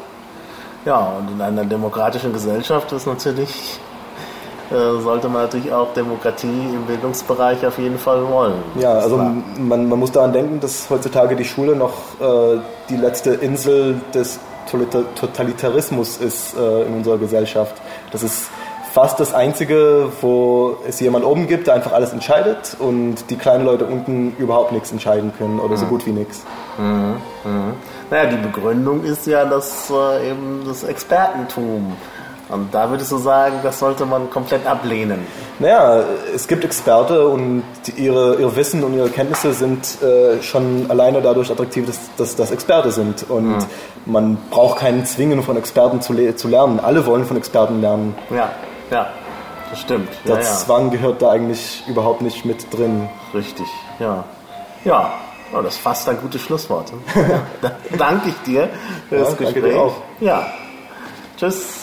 ja, und in einer demokratischen Gesellschaft ist natürlich sollte man natürlich auch Demokratie im Bildungsbereich auf jeden Fall wollen. Ja, also man, man muss daran denken, dass heutzutage die Schule noch äh, die letzte Insel des Totalitarismus ist äh, in unserer Gesellschaft. Das ist fast das Einzige, wo es jemand oben gibt, der einfach alles entscheidet und die kleinen Leute unten überhaupt nichts entscheiden können oder so mhm. gut wie nichts. Mhm. Mhm. Naja, die Begründung ist ja, dass äh, eben das Expertentum Und da würdest du sagen, das sollte man komplett ablehnen. Naja, es gibt Experte und ihre, ihr Wissen und ihre Kenntnisse sind äh, schon alleine dadurch attraktiv, dass, dass das Experte sind. Und mhm. man braucht keinen Zwingen von Experten zu, le zu lernen. Alle wollen von Experten lernen. Ja, ja, das stimmt. Der ja, Zwang gehört da eigentlich überhaupt nicht mit drin. Richtig, ja. Ja, oh, das fasst ein gutes Schlusswort. da danke ich dir für das ja, Gespräch. Danke dir auch. Ja. Tschüss.